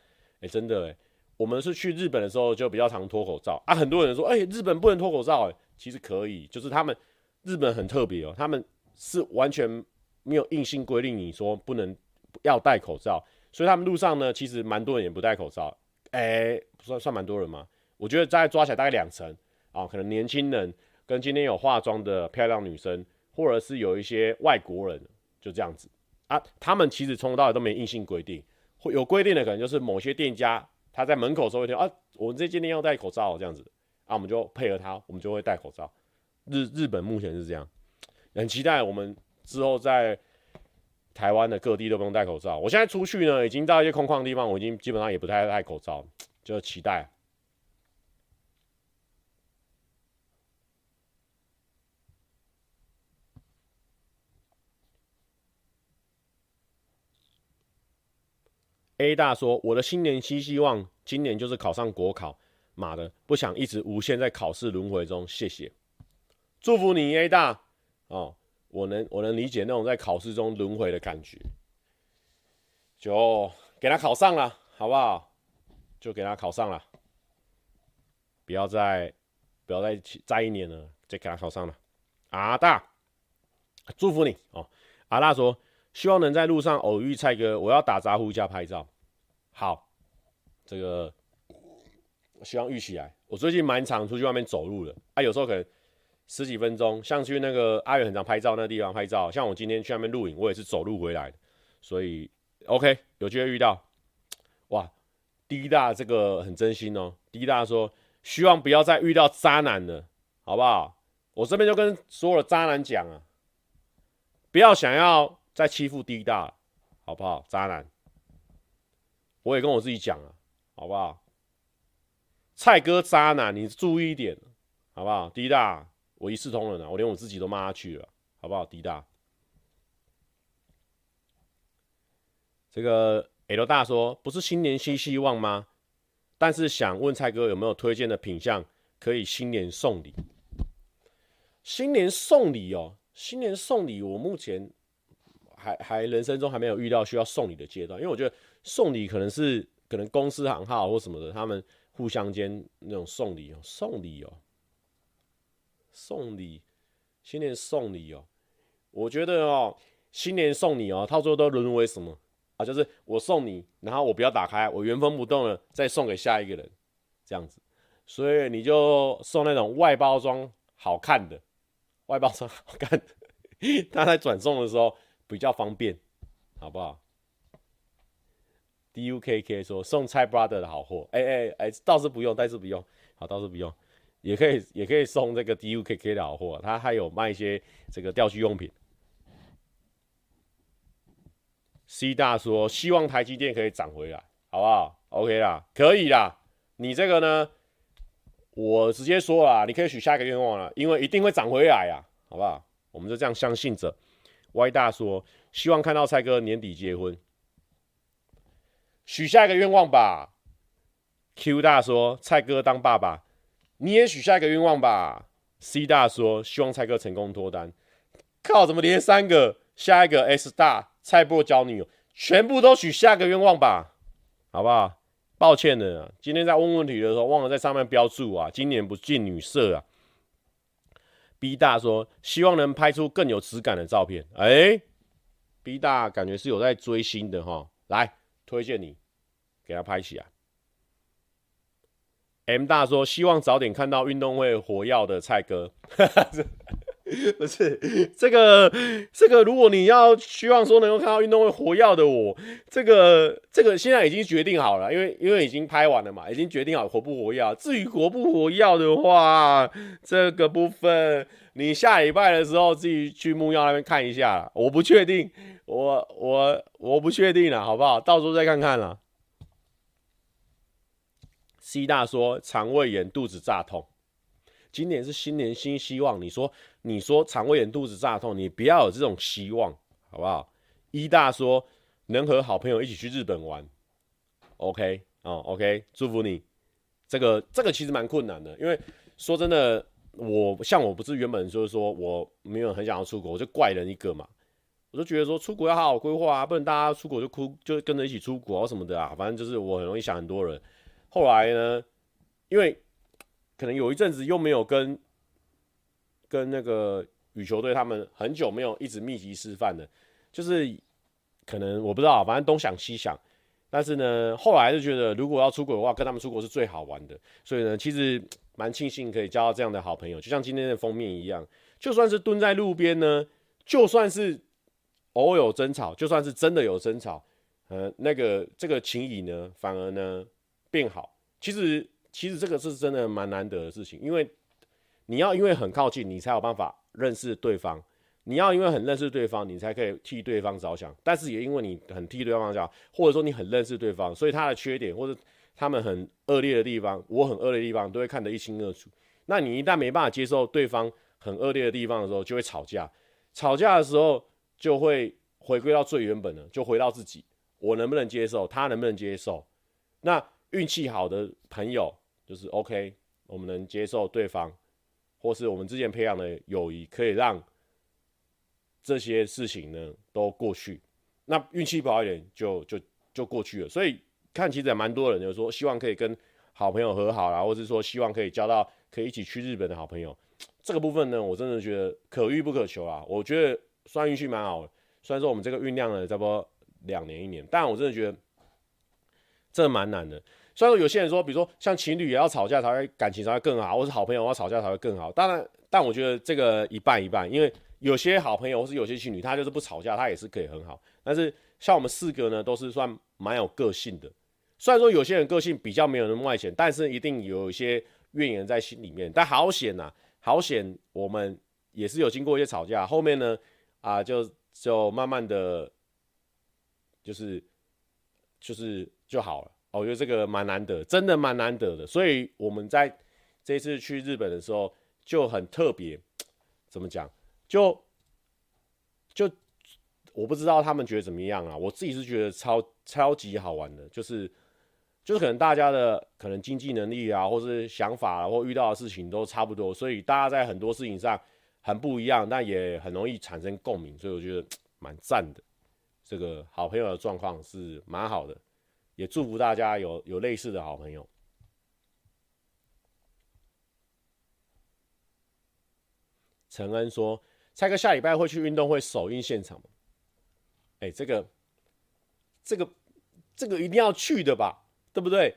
哎、真的哎、我们是去日本的时候就比较常脱口罩啊，很多人说哎、日本不能脱口罩哎、其实可以，就是他们。日本很特别哦，他们是完全没有硬性规定你说不能要戴口罩，所以他们路上呢，其实蛮多人也不戴口罩，哎、欸，算算蛮多人吗？我觉得再抓起来大概两成啊，可能年轻人跟今天有化妆的漂亮女生，或者是有一些外国人，就这样子啊。他们其实从头到尾都没硬性规定，会有规定的可能就是某些店家他在门口说一天啊，我们这间店要戴口罩这样子啊，我们就配合他，我们就会戴口罩。日日本目前是这样，很期待我们之后在台湾的各地都不用戴口罩。我现在出去呢，已经到一些空旷的地方，我已经基本上也不太戴口罩，就期待。A 大说：“我的新年期希望，今年就是考上国考。妈的，不想一直无限在考试轮回中。谢谢，祝福你 A 大哦。我能我能理解那种在考试中轮回的感觉，就给他考上了，好不好？就给他考上了，不要再不要再再一年了，再给他考上了。阿大，祝福你哦。阿大说。”希望能在路上偶遇蔡哥，我要打招呼加拍照。好，这个希望遇起来。我最近蛮常出去外面走路的啊，有时候可能十几分钟，像去那个阿远很常拍照那地方拍照。像我今天去那边录影，我也是走路回来，所以 OK，有机会遇到。哇，D 大这个很真心哦。D 大说希望不要再遇到渣男了，好不好？我这边就跟所有的渣男讲啊，不要想要。再欺负 D 大，好不好？渣男，我也跟我自己讲了，好不好？蔡哥渣男，你注意一点，好不好？D 大，我一视同仁了，我连我自己都骂他去了，好不好？D 大，这个 L 大说，不是新年新希望吗？但是想问蔡哥有没有推荐的品相可以新年送礼？新年送礼哦，新年送礼，我目前。还还人生中还没有遇到需要送礼的阶段，因为我觉得送礼可能是可能公司行号或什么的，他们互相间那种送礼哦，送礼哦，送礼，新年送礼哦，我觉得哦，新年送礼哦，到最后都沦为什么啊？就是我送你，然后我不要打开，我原封不动的再送给下一个人，这样子，所以你就送那种外包装好看的，外包装好看的，<laughs> 他在转送的时候。比较方便，好不好？D U K K 说送菜 brother 的好货，哎哎哎，倒是不用，倒是不用，好，倒是不用，也可以，也可以送这个 D U K K 的好货，他还有卖一些这个钓具用品。C 大说希望台积电可以涨回来，好不好？OK 啦，可以啦，你这个呢，我直接说啦，你可以许下一个愿望了，因为一定会涨回来呀，好不好？我们就这样相信着。Y 大说：“希望看到蔡哥年底结婚，许下一个愿望吧。”Q 大说：“蔡哥当爸爸，你也许下一个愿望吧。”C 大说：“希望蔡哥成功脱单。”靠，怎么连三个？下一个 S 大蔡波交女友，全部都许下个愿望吧，好不好？抱歉的，今天在问问题的时候忘了在上面标注啊，今年不进女色啊。B 大说：“希望能拍出更有质感的照片。”哎，B 大感觉是有在追星的哈，来推荐你给他拍起来。M 大说：“希望早点看到运动会火药的蔡哥。<laughs> ”不是这个，这个如果你要希望说能够看到运动会火药的我，这个这个现在已经决定好了，因为因为已经拍完了嘛，已经决定好活不活跃。至于活不活跃的话，这个部分你下礼拜的时候自己去木曜那边看一下，我不确定，我我我不确定了，好不好？到时候再看看了。C 大说肠胃炎，肚子炸痛。今年是新年新希望，你说你说肠胃炎肚子炸痛，你不要有这种希望，好不好？一大说能和好朋友一起去日本玩，OK 哦，OK，祝福你。这个这个其实蛮困难的，因为说真的，我像我不是原本就是说我没有很想要出国，我就怪人一个嘛，我就觉得说出国要好好规划啊，不能大家出国就哭就跟着一起出国啊什么的啊，反正就是我很容易想很多人。后来呢，因为可能有一阵子又没有跟跟那个羽球队他们很久没有一直密集示范的，就是可能我不知道，反正东想西想，但是呢，后来就觉得如果要出国的话，跟他们出国是最好玩的，所以呢，其实蛮庆幸可以交到这样的好朋友，就像今天的封面一样，就算是蹲在路边呢，就算是偶有争吵，就算是真的有争吵，呃，那个这个情谊呢，反而呢变好。其实其实这个是真的蛮难得的事情，因为你要因为很靠近，你才有办法认识对方；你要因为很认识对方，你才可以替对方着想。但是也因为你很替对方着想，或者说你很认识对方，所以他的缺点或者他们很恶劣的地方，我很恶劣的地方，都会看得一清二楚。那你一旦没办法接受对方很恶劣的地方的时候，就会吵架。吵架的时候就会回归到最原本的，就回到自己，我能不能接受，他能不能接受？那运气好的朋友就是 OK，我们能接受对方，或是我们之前培养的友谊，可以让这些事情呢都过去。那运气不好一点就，就就过去了。所以看，其实也蛮多人就是说，希望可以跟好朋友和好啦，或是说希望可以交到可以一起去日本的好朋友。这个部分呢，我真的觉得可遇不可求啊！我觉得算运气蛮好的，虽然说我们这个酝酿了差不多两年一年，但我真的觉得这蛮难的。虽然说有些人说，比如说像情侣也要吵架才会感情才会更好，或是好朋友要吵架才会更好。当然，但我觉得这个一半一半，因为有些好朋友或是有些情侣，他就是不吵架，他也是可以很好。但是像我们四个呢，都是算蛮有个性的。虽然说有些人个性比较没有那么外显，但是一定有一些怨言在心里面。但好险呐！好险，我们也是有经过一些吵架，后面呢，啊，就就慢慢的，就是就是就好了。我觉得这个蛮难得，真的蛮难得的。所以我们在这次去日本的时候就很特别，怎么讲？就就我不知道他们觉得怎么样啊，我自己是觉得超超级好玩的，就是。就是可能大家的可能经济能力啊，或是想法啊，或遇到的事情都差不多，所以大家在很多事情上很不一样，但也很容易产生共鸣，所以我觉得蛮赞的。这个好朋友的状况是蛮好的，也祝福大家有有类似的好朋友。陈恩说：“蔡哥下礼拜会去运动会首映现场吗？”哎，这个这个这个一定要去的吧？对不对？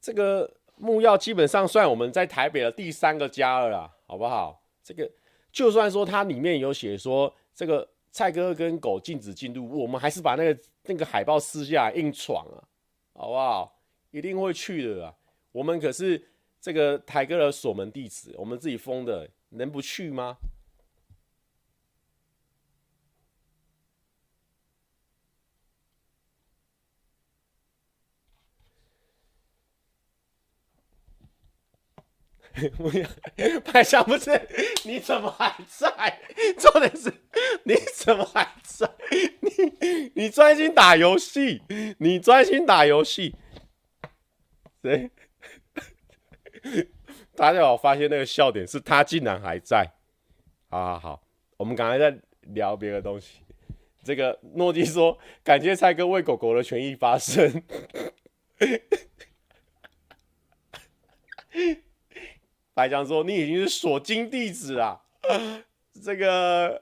这个木曜基本上算我们在台北的第三个家了啦，好不好？这个就算说它里面有写说这个蔡哥跟狗禁止进入，我们还是把那个那个海报撕下来硬闯啊，好不好？一定会去的啦！我们可是这个台哥的锁门弟子，我们自己封的，能不去吗？不要，白象不是？你怎么还在？重点是，你怎么还在？你你专心打游戏，你专心打游戏。谁？<laughs> 大家有发现那个笑点是他竟然还在。好好好，我们刚才在聊别的东西。这个诺基说：“感谢蔡哥为狗狗的权益发声。<laughs> ”白讲说：“你已经是锁金弟子啊，<laughs> 这个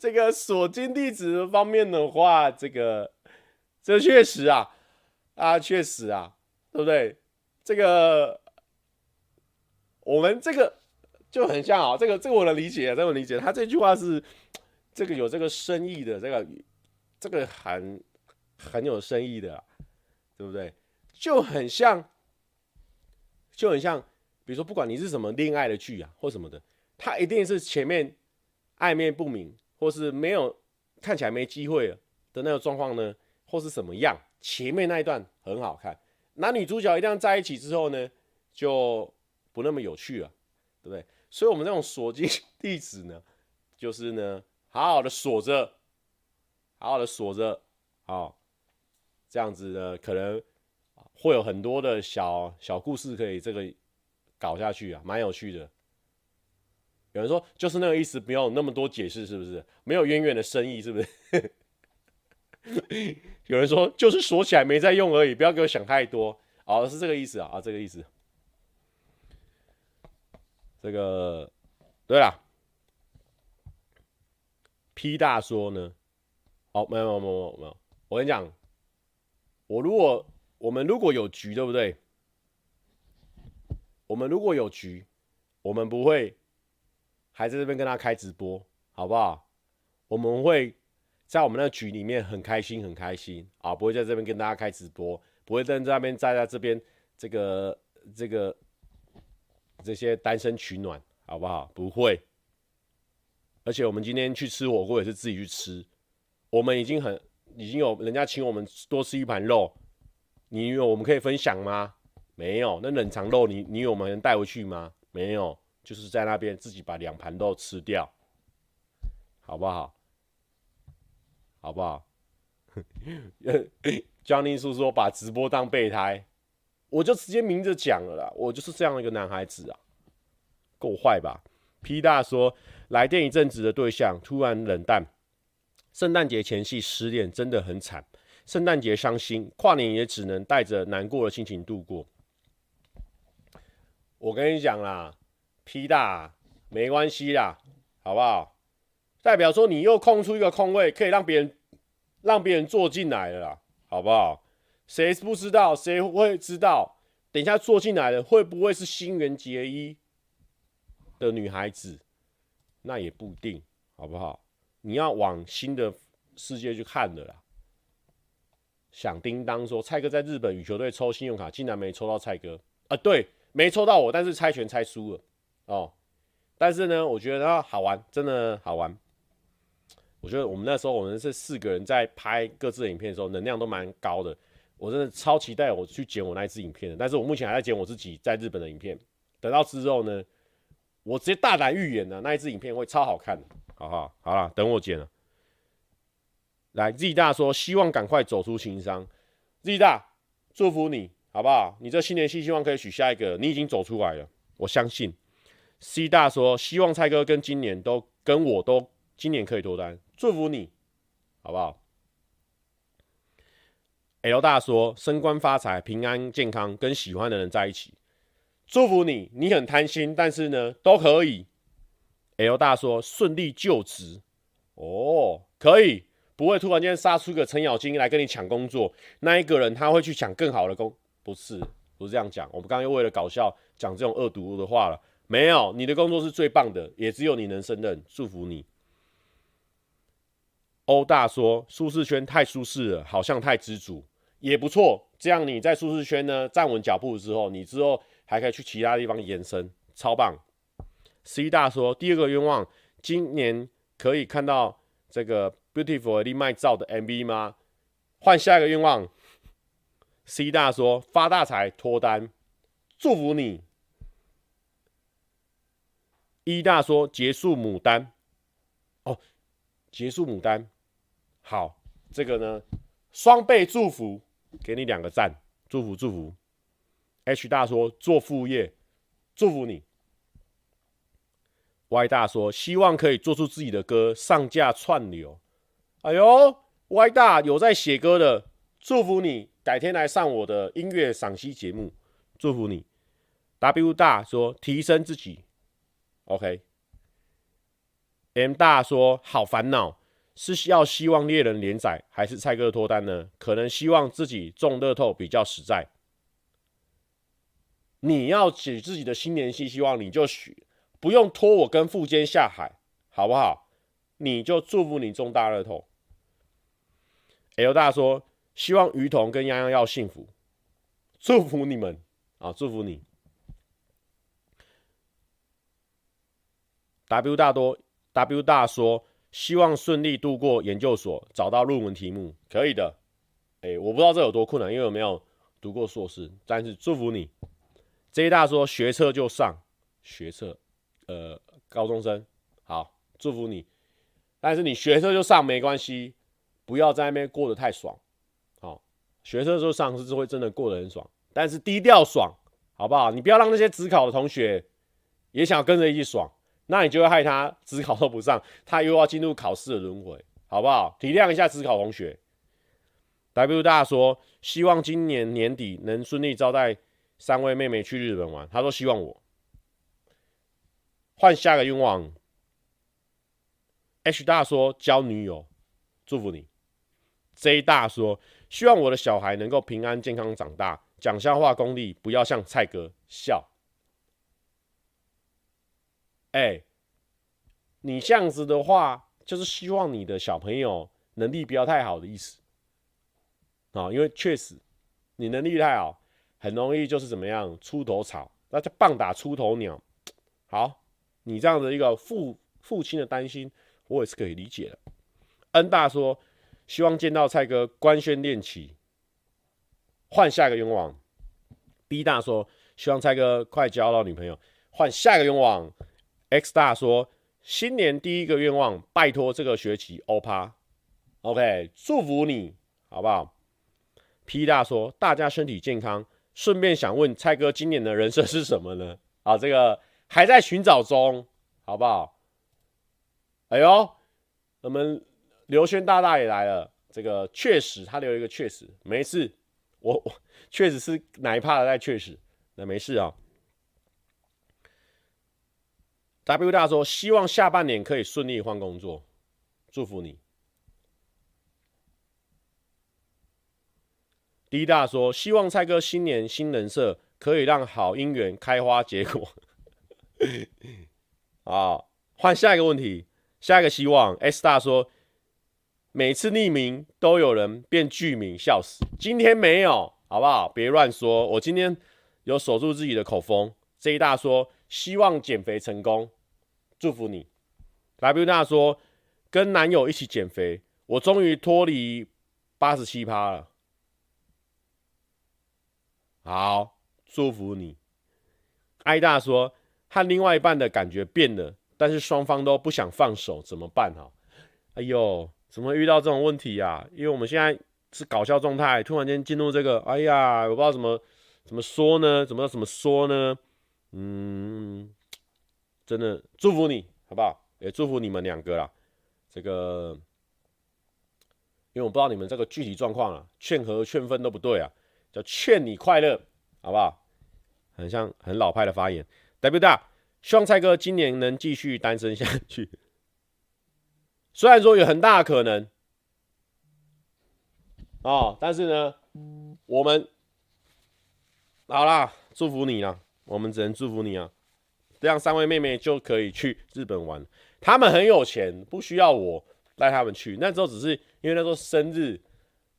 这个锁金弟子方面的话，这个这确实啊啊，确实啊，对不对？这个我们这个就很像啊，这个这个我能理解，这个理解。他这句话是这个有这个深意的，这个这个很很有深意的，对不对？就很像，就很像。”比如说，不管你是什么恋爱的剧啊，或什么的，他一定是前面暧昧不明，或是没有看起来没机会的那个状况呢，或是什么样，前面那一段很好看，男女主角一定要在一起之后呢，就不那么有趣了，对不对？所以，我们这种锁金弟子呢，就是呢，好好的锁着，好好的锁着，好，这样子呢，可能会有很多的小小故事可以这个。搞下去啊，蛮有趣的。有人说就是那个意思，不用那么多解释，是不是？没有渊源的深意，是不是？<laughs> 有人说就是锁起来没在用而已，不要给我想太多。哦，是这个意思啊，啊，这个意思。这个对了，P 大说呢？哦，没有没有没有没有，我跟你讲，我如果我们如果有局，对不对？我们如果有局，我们不会还在这边跟他开直播，好不好？我们会在我们那局里面很开心，很开心啊！不会在这边跟大家开直播，不会在这边站在这边这个这个这些单身取暖，好不好？不会。而且我们今天去吃火锅也是自己去吃，我们已经很已经有人家请我们多吃一盘肉，你以为我们可以分享吗？没有。那冷藏肉你你有没带回去吗？没有，就是在那边自己把两盘肉吃掉，好不好？好不好？江宁叔说把直播当备胎，我就直接明着讲了啦。我就是这样一个男孩子啊，够坏吧？P 大说来电一阵子的对象突然冷淡，圣诞节前夕失恋真的很惨，圣诞节伤心，跨年也只能带着难过的心情度过。我跟你讲啦，P 大没关系啦，好不好？代表说你又空出一个空位，可以让别人让别人坐进来了啦，好不好？谁不知道？谁会知道？等一下坐进来的会不会是新垣结衣的女孩子？那也不一定，好不好？你要往新的世界去看的啦。响叮当说，蔡哥在日本羽球队抽信用卡，竟然没抽到蔡哥啊？对，没抽到我，但是猜拳猜输了哦。但是呢，我觉得好玩，真的好玩。我觉得我们那时候，我们是四个人在拍各自的影片的时候，能量都蛮高的。我真的超期待我去剪我那一支影片的，但是我目前还在剪我自己在日本的影片。等到之后呢，我直接大胆预言呢，那一支影片会超好看的，好好？好了，等我剪了。来，Z 大说希望赶快走出情伤，Z 大祝福你，好不好？你这新年新希望可以许下一个，你已经走出来了，我相信。C 大说希望蔡哥跟今年都跟我都今年可以脱单。祝福你，好不好？L 大说：升官发财、平安健康，跟喜欢的人在一起。祝福你，你很贪心，但是呢都可以。L 大说：顺利就职，哦，可以，不会突然间杀出个程咬金来跟你抢工作。那一个人他会去抢更好的工，不是，不是这样讲。我们刚刚又为了搞笑讲这种恶毒的话了。没有，你的工作是最棒的，也只有你能胜任。祝福你。欧大说：“舒适圈太舒适了，好像太知足，也不错。这样你在舒适圈呢站稳脚步之后，你之后还可以去其他地方延伸，超棒。”C 大说：“第二个愿望，今年可以看到这个 Beautiful 的麦照的 MV 吗？”换下一个愿望。C 大说：“发大财，脱单，祝福你。”E 大说：“结束牡丹。”哦，结束牡丹。好，这个呢，双倍祝福，给你两个赞，祝福祝福。H 大说做副业，祝福你。Y 大说希望可以做出自己的歌，上架串流。哎呦，Y 大有在写歌的，祝福你，改天来上我的音乐赏析节目，祝福你。W 大说提升自己，OK。M 大说好烦恼。是要希望猎人连载，还是蔡哥脱单呢？可能希望自己中乐透比较实在。你要许自己的新年新希望，你就许，不用拖我跟富坚下海，好不好？你就祝福你中大乐透。L 大说希望于彤跟洋洋要幸福，祝福你们啊，祝福你。W 大多 W 大说。希望顺利度过研究所，找到论文题目，可以的。哎、我不知道这有多困难，因为我没有读过硕士。但是祝福你。J 大说学测就上，学测，呃，高中生，好，祝福你。但是你学车就上没关系，不要在那边过得太爽。好，学测就上是会真的过得很爽，但是低调爽，好不好？你不要让那些职考的同学也想跟着一起爽。那你就会害他 <laughs> 职考都不上，他又要进入考试的轮回，好不好？体谅一下职考同学。W 大说希望今年年底能顺利招待三位妹妹去日本玩，他说希望我换下个愿望。H 大说交女友，祝福你。J 大说希望我的小孩能够平安健康长大，讲笑话功力不要像蔡哥笑。哎、你这样子的话，就是希望你的小朋友能力不要太好的意思啊，因为确实你能力太好，很容易就是怎么样出头草，那叫棒打出头鸟。好，你这样的一个父父亲的担心，我也是可以理解的。恩大说，希望见到蔡哥官宣恋情，换下一个愿望。B 大说，希望蔡哥快交到女朋友，换下一个愿望。X 大说，新年第一个愿望，拜托这个学期欧趴。OK，祝福你，好不好？P 大说，大家身体健康。顺便想问蔡哥，今年的人设是什么呢？啊，这个还在寻找中，好不好？哎呦，我们刘轩大大也来了。这个确实，他留一个确实，没事。我我确实是哪一趴的在确实，那没事啊。W 大说，希望下半年可以顺利换工作，祝福你。D 大说，希望蔡哥新年新人设可以让好姻缘开花结果。<laughs> 好，换下一个问题，下一个希望。S 大说，每次匿名都有人变具名，笑死。今天没有，好不好？别乱说，我今天有守住自己的口风。J 大说，希望减肥成功，祝福你。W 大说，跟男友一起减肥，我终于脱离八十七趴了。好，祝福你。艾大说，和另外一半的感觉变了，但是双方都不想放手，怎么办？哈，哎呦，怎么会遇到这种问题啊？因为我们现在是搞笑状态，突然间进入这个，哎呀，我不知道怎么怎么说呢？怎么怎么说呢？嗯，真的祝福你，好不好？也祝福你们两个啦。这个，因为我不知道你们这个具体状况啊，劝和劝分都不对啊。叫劝你快乐，好不好？很像很老派的发言。W 大，希望蔡哥今年能继续单身下去。虽然说有很大的可能，哦，但是呢，我们好啦，祝福你啦，我们只能祝福你啊。这样三位妹妹就可以去日本玩，他们很有钱，不需要我带他们去。那时候只是因为那时候生日，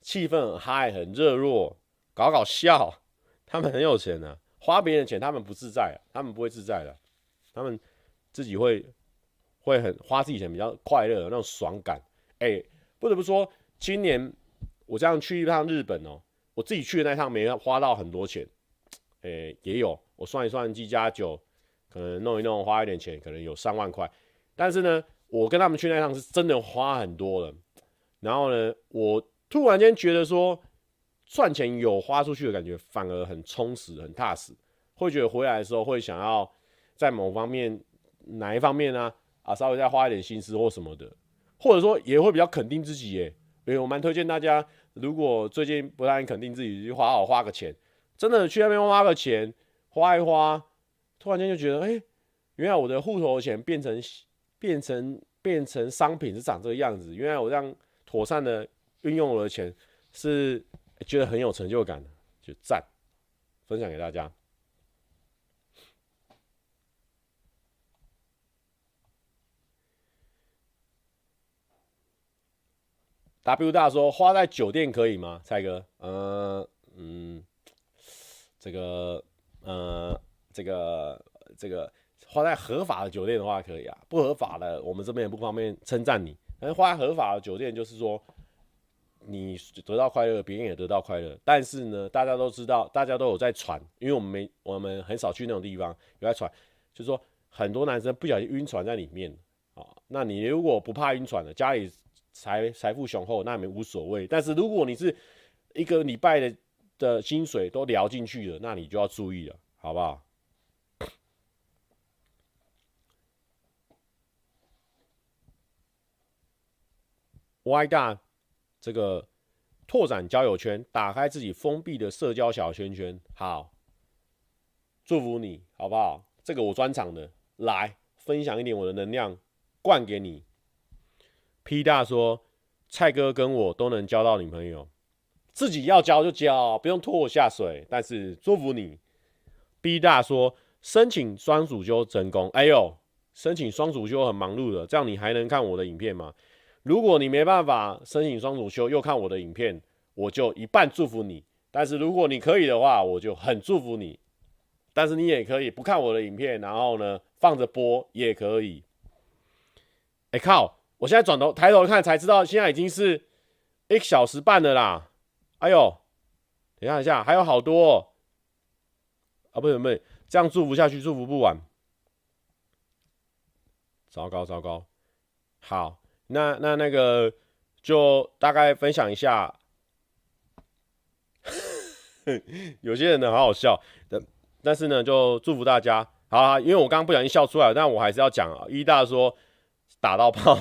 气氛很嗨，很热络。搞搞笑，他们很有钱的、啊，花别人的钱他们不自在、啊，他们不会自在的，他们自己会会很花自己钱比较快乐的那种爽感。哎、不得不说，今年我这样去一趟日本哦、我自己去的那趟没花到很多钱，哎、也有我算一算，机加酒可能弄一弄花一点钱，可能有三万块。但是呢，我跟他们去那趟是真的花很多了。然后呢，我突然间觉得说。赚钱有花出去的感觉，反而很充实、很踏实，会觉得回来的时候会想要在某方面哪一方面呢、啊，稍微再花一点心思或什么的，或者说也会比较肯定自己耶。所以我蛮推荐大家，如果最近不太肯定自己，就好好花个钱，真的去那边花个钱，花一花，突然间就觉得，哎、原来我的户头的钱变成变成变成商品是长这个样子，原来我这样妥善的运用我的钱是。觉得很有成就感的，就赞，分享给大家。W 大说，花在酒店可以吗？蔡哥，呃，嗯，这个，呃，这个，这个花在合法的酒店的话可以啊，不合法的，我们这边也不方便称赞你。但是花在合法的酒店，就是说。你得到快乐，别人也得到快乐。但是呢，大家都知道，大家都有在传，因为我们没，我们很少去那种地方，有在传，就是说很多男生不小心晕船在里面啊。那你如果不怕晕船的，家里财财富雄厚，那也没无所谓。但是如果你是一个礼拜的的薪水都聊进去了，那你就要注意了，好不好？Y 大。这个拓展交友圈，打开自己封闭的社交小圈圈。好，祝福你，好不好？这个我专场的，来分享一点我的能量，灌给你。P 大说，蔡哥跟我都能交到女朋友，自己要交就交，不用拖我下水。但是祝福你。B 大说，申请双主修成功。哎呦，申请双主修很忙碌的，这样你还能看我的影片吗？如果你没办法申请双主修，又看我的影片，我就一半祝福你。但是如果你可以的话，我就很祝福你。但是你也可以不看我的影片，然后呢放着播也可以。哎、靠！我现在转头抬头看才知道，现在已经是一小时半了啦。哎呦，等一下，等一下，还有好多哦。啊，不是不是，这样祝福下去祝福不完。糟糕糟糕。好，那那那个就大概分享一下。<laughs> 有些人呢好好笑，但但是呢就祝福大家。好啊，因为我刚刚不小心笑出来，但我还是要讲啊。一大说打到炮。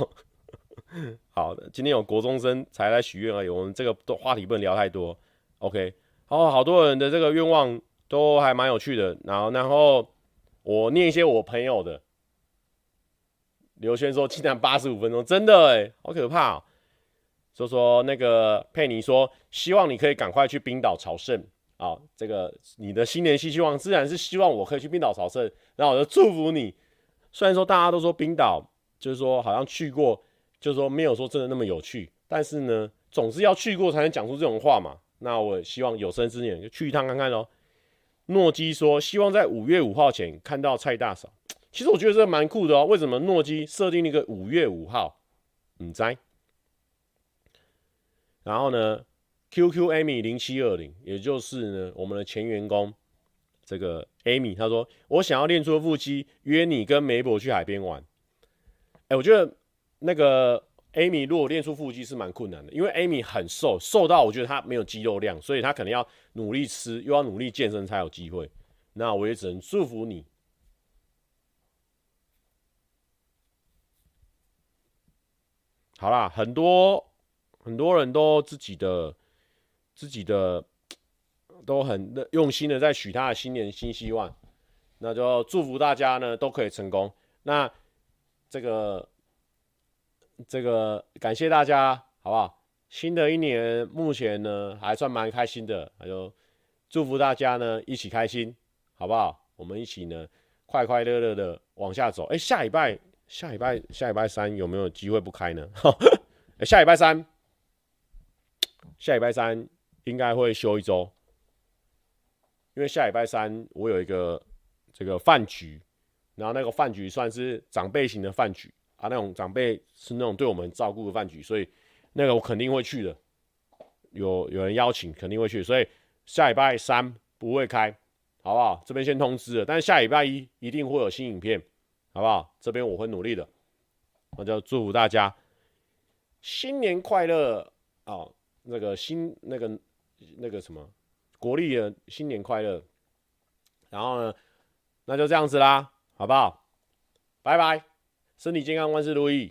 <laughs> 好的，今天有国中生才来许愿而已，我们这个话题不能聊太多。OK，好，好多人的这个愿望都还蛮有趣的。然后，然后我念一些我朋友的。刘轩说：“竟然八十五分钟，真的哎，好可怕。”说说那个佩妮说：“希望你可以赶快去冰岛朝圣啊！这个你的新年新希望自然是希望我可以去冰岛朝圣，然后我就祝福你。虽然说大家都说冰岛就是说好像去过。”就是说没有说真的那么有趣，但是呢，总是要去过才能讲出这种话嘛。那我希望有生之年就去一趟看看喽。诺基说希望在五月五号前看到蔡大嫂。其实我觉得这蛮酷的哦。为什么诺基设定了一个五月五号？你猜？然后呢，QQ Amy 零七二零，也就是呢我们的前员工这个 Amy，他说我想要练出腹肌，约你跟梅博去海边玩。哎，我觉得。那个 Amy 如果练出腹肌是蛮困难的，因为 Amy 很瘦，瘦到我觉得她没有肌肉量，所以她可能要努力吃，又要努力健身才有机会。那我也只能祝福你。好啦，很多很多人都自己的自己的都很用心的在许他的新年新希望，那就祝福大家呢都可以成功。那这个。这个感谢大家，好不好？新的一年目前呢还算蛮开心的，还有祝福大家呢一起开心，好不好？我们一起呢快快乐乐的往下走。哎，下礼拜下礼拜下礼拜三有没有机会不开呢？<laughs> 下礼拜三下礼拜三应该会休一周，因为下礼拜三我有一个这个饭局，然后那个饭局算是长辈型的饭局。啊，那种长辈是那种对我们照顾的饭局，所以那个我肯定会去的。有有人邀请，肯定会去。所以下礼拜三不会开，好不好？这边先通知了。但是下礼拜一一定会有新影片，好不好？这边我会努力的。那就祝福大家新年快乐、哦！那个新那个那个什么国历的新年快乐。然后呢，那就这样子啦，好不好？拜拜。身体健康，万事如意。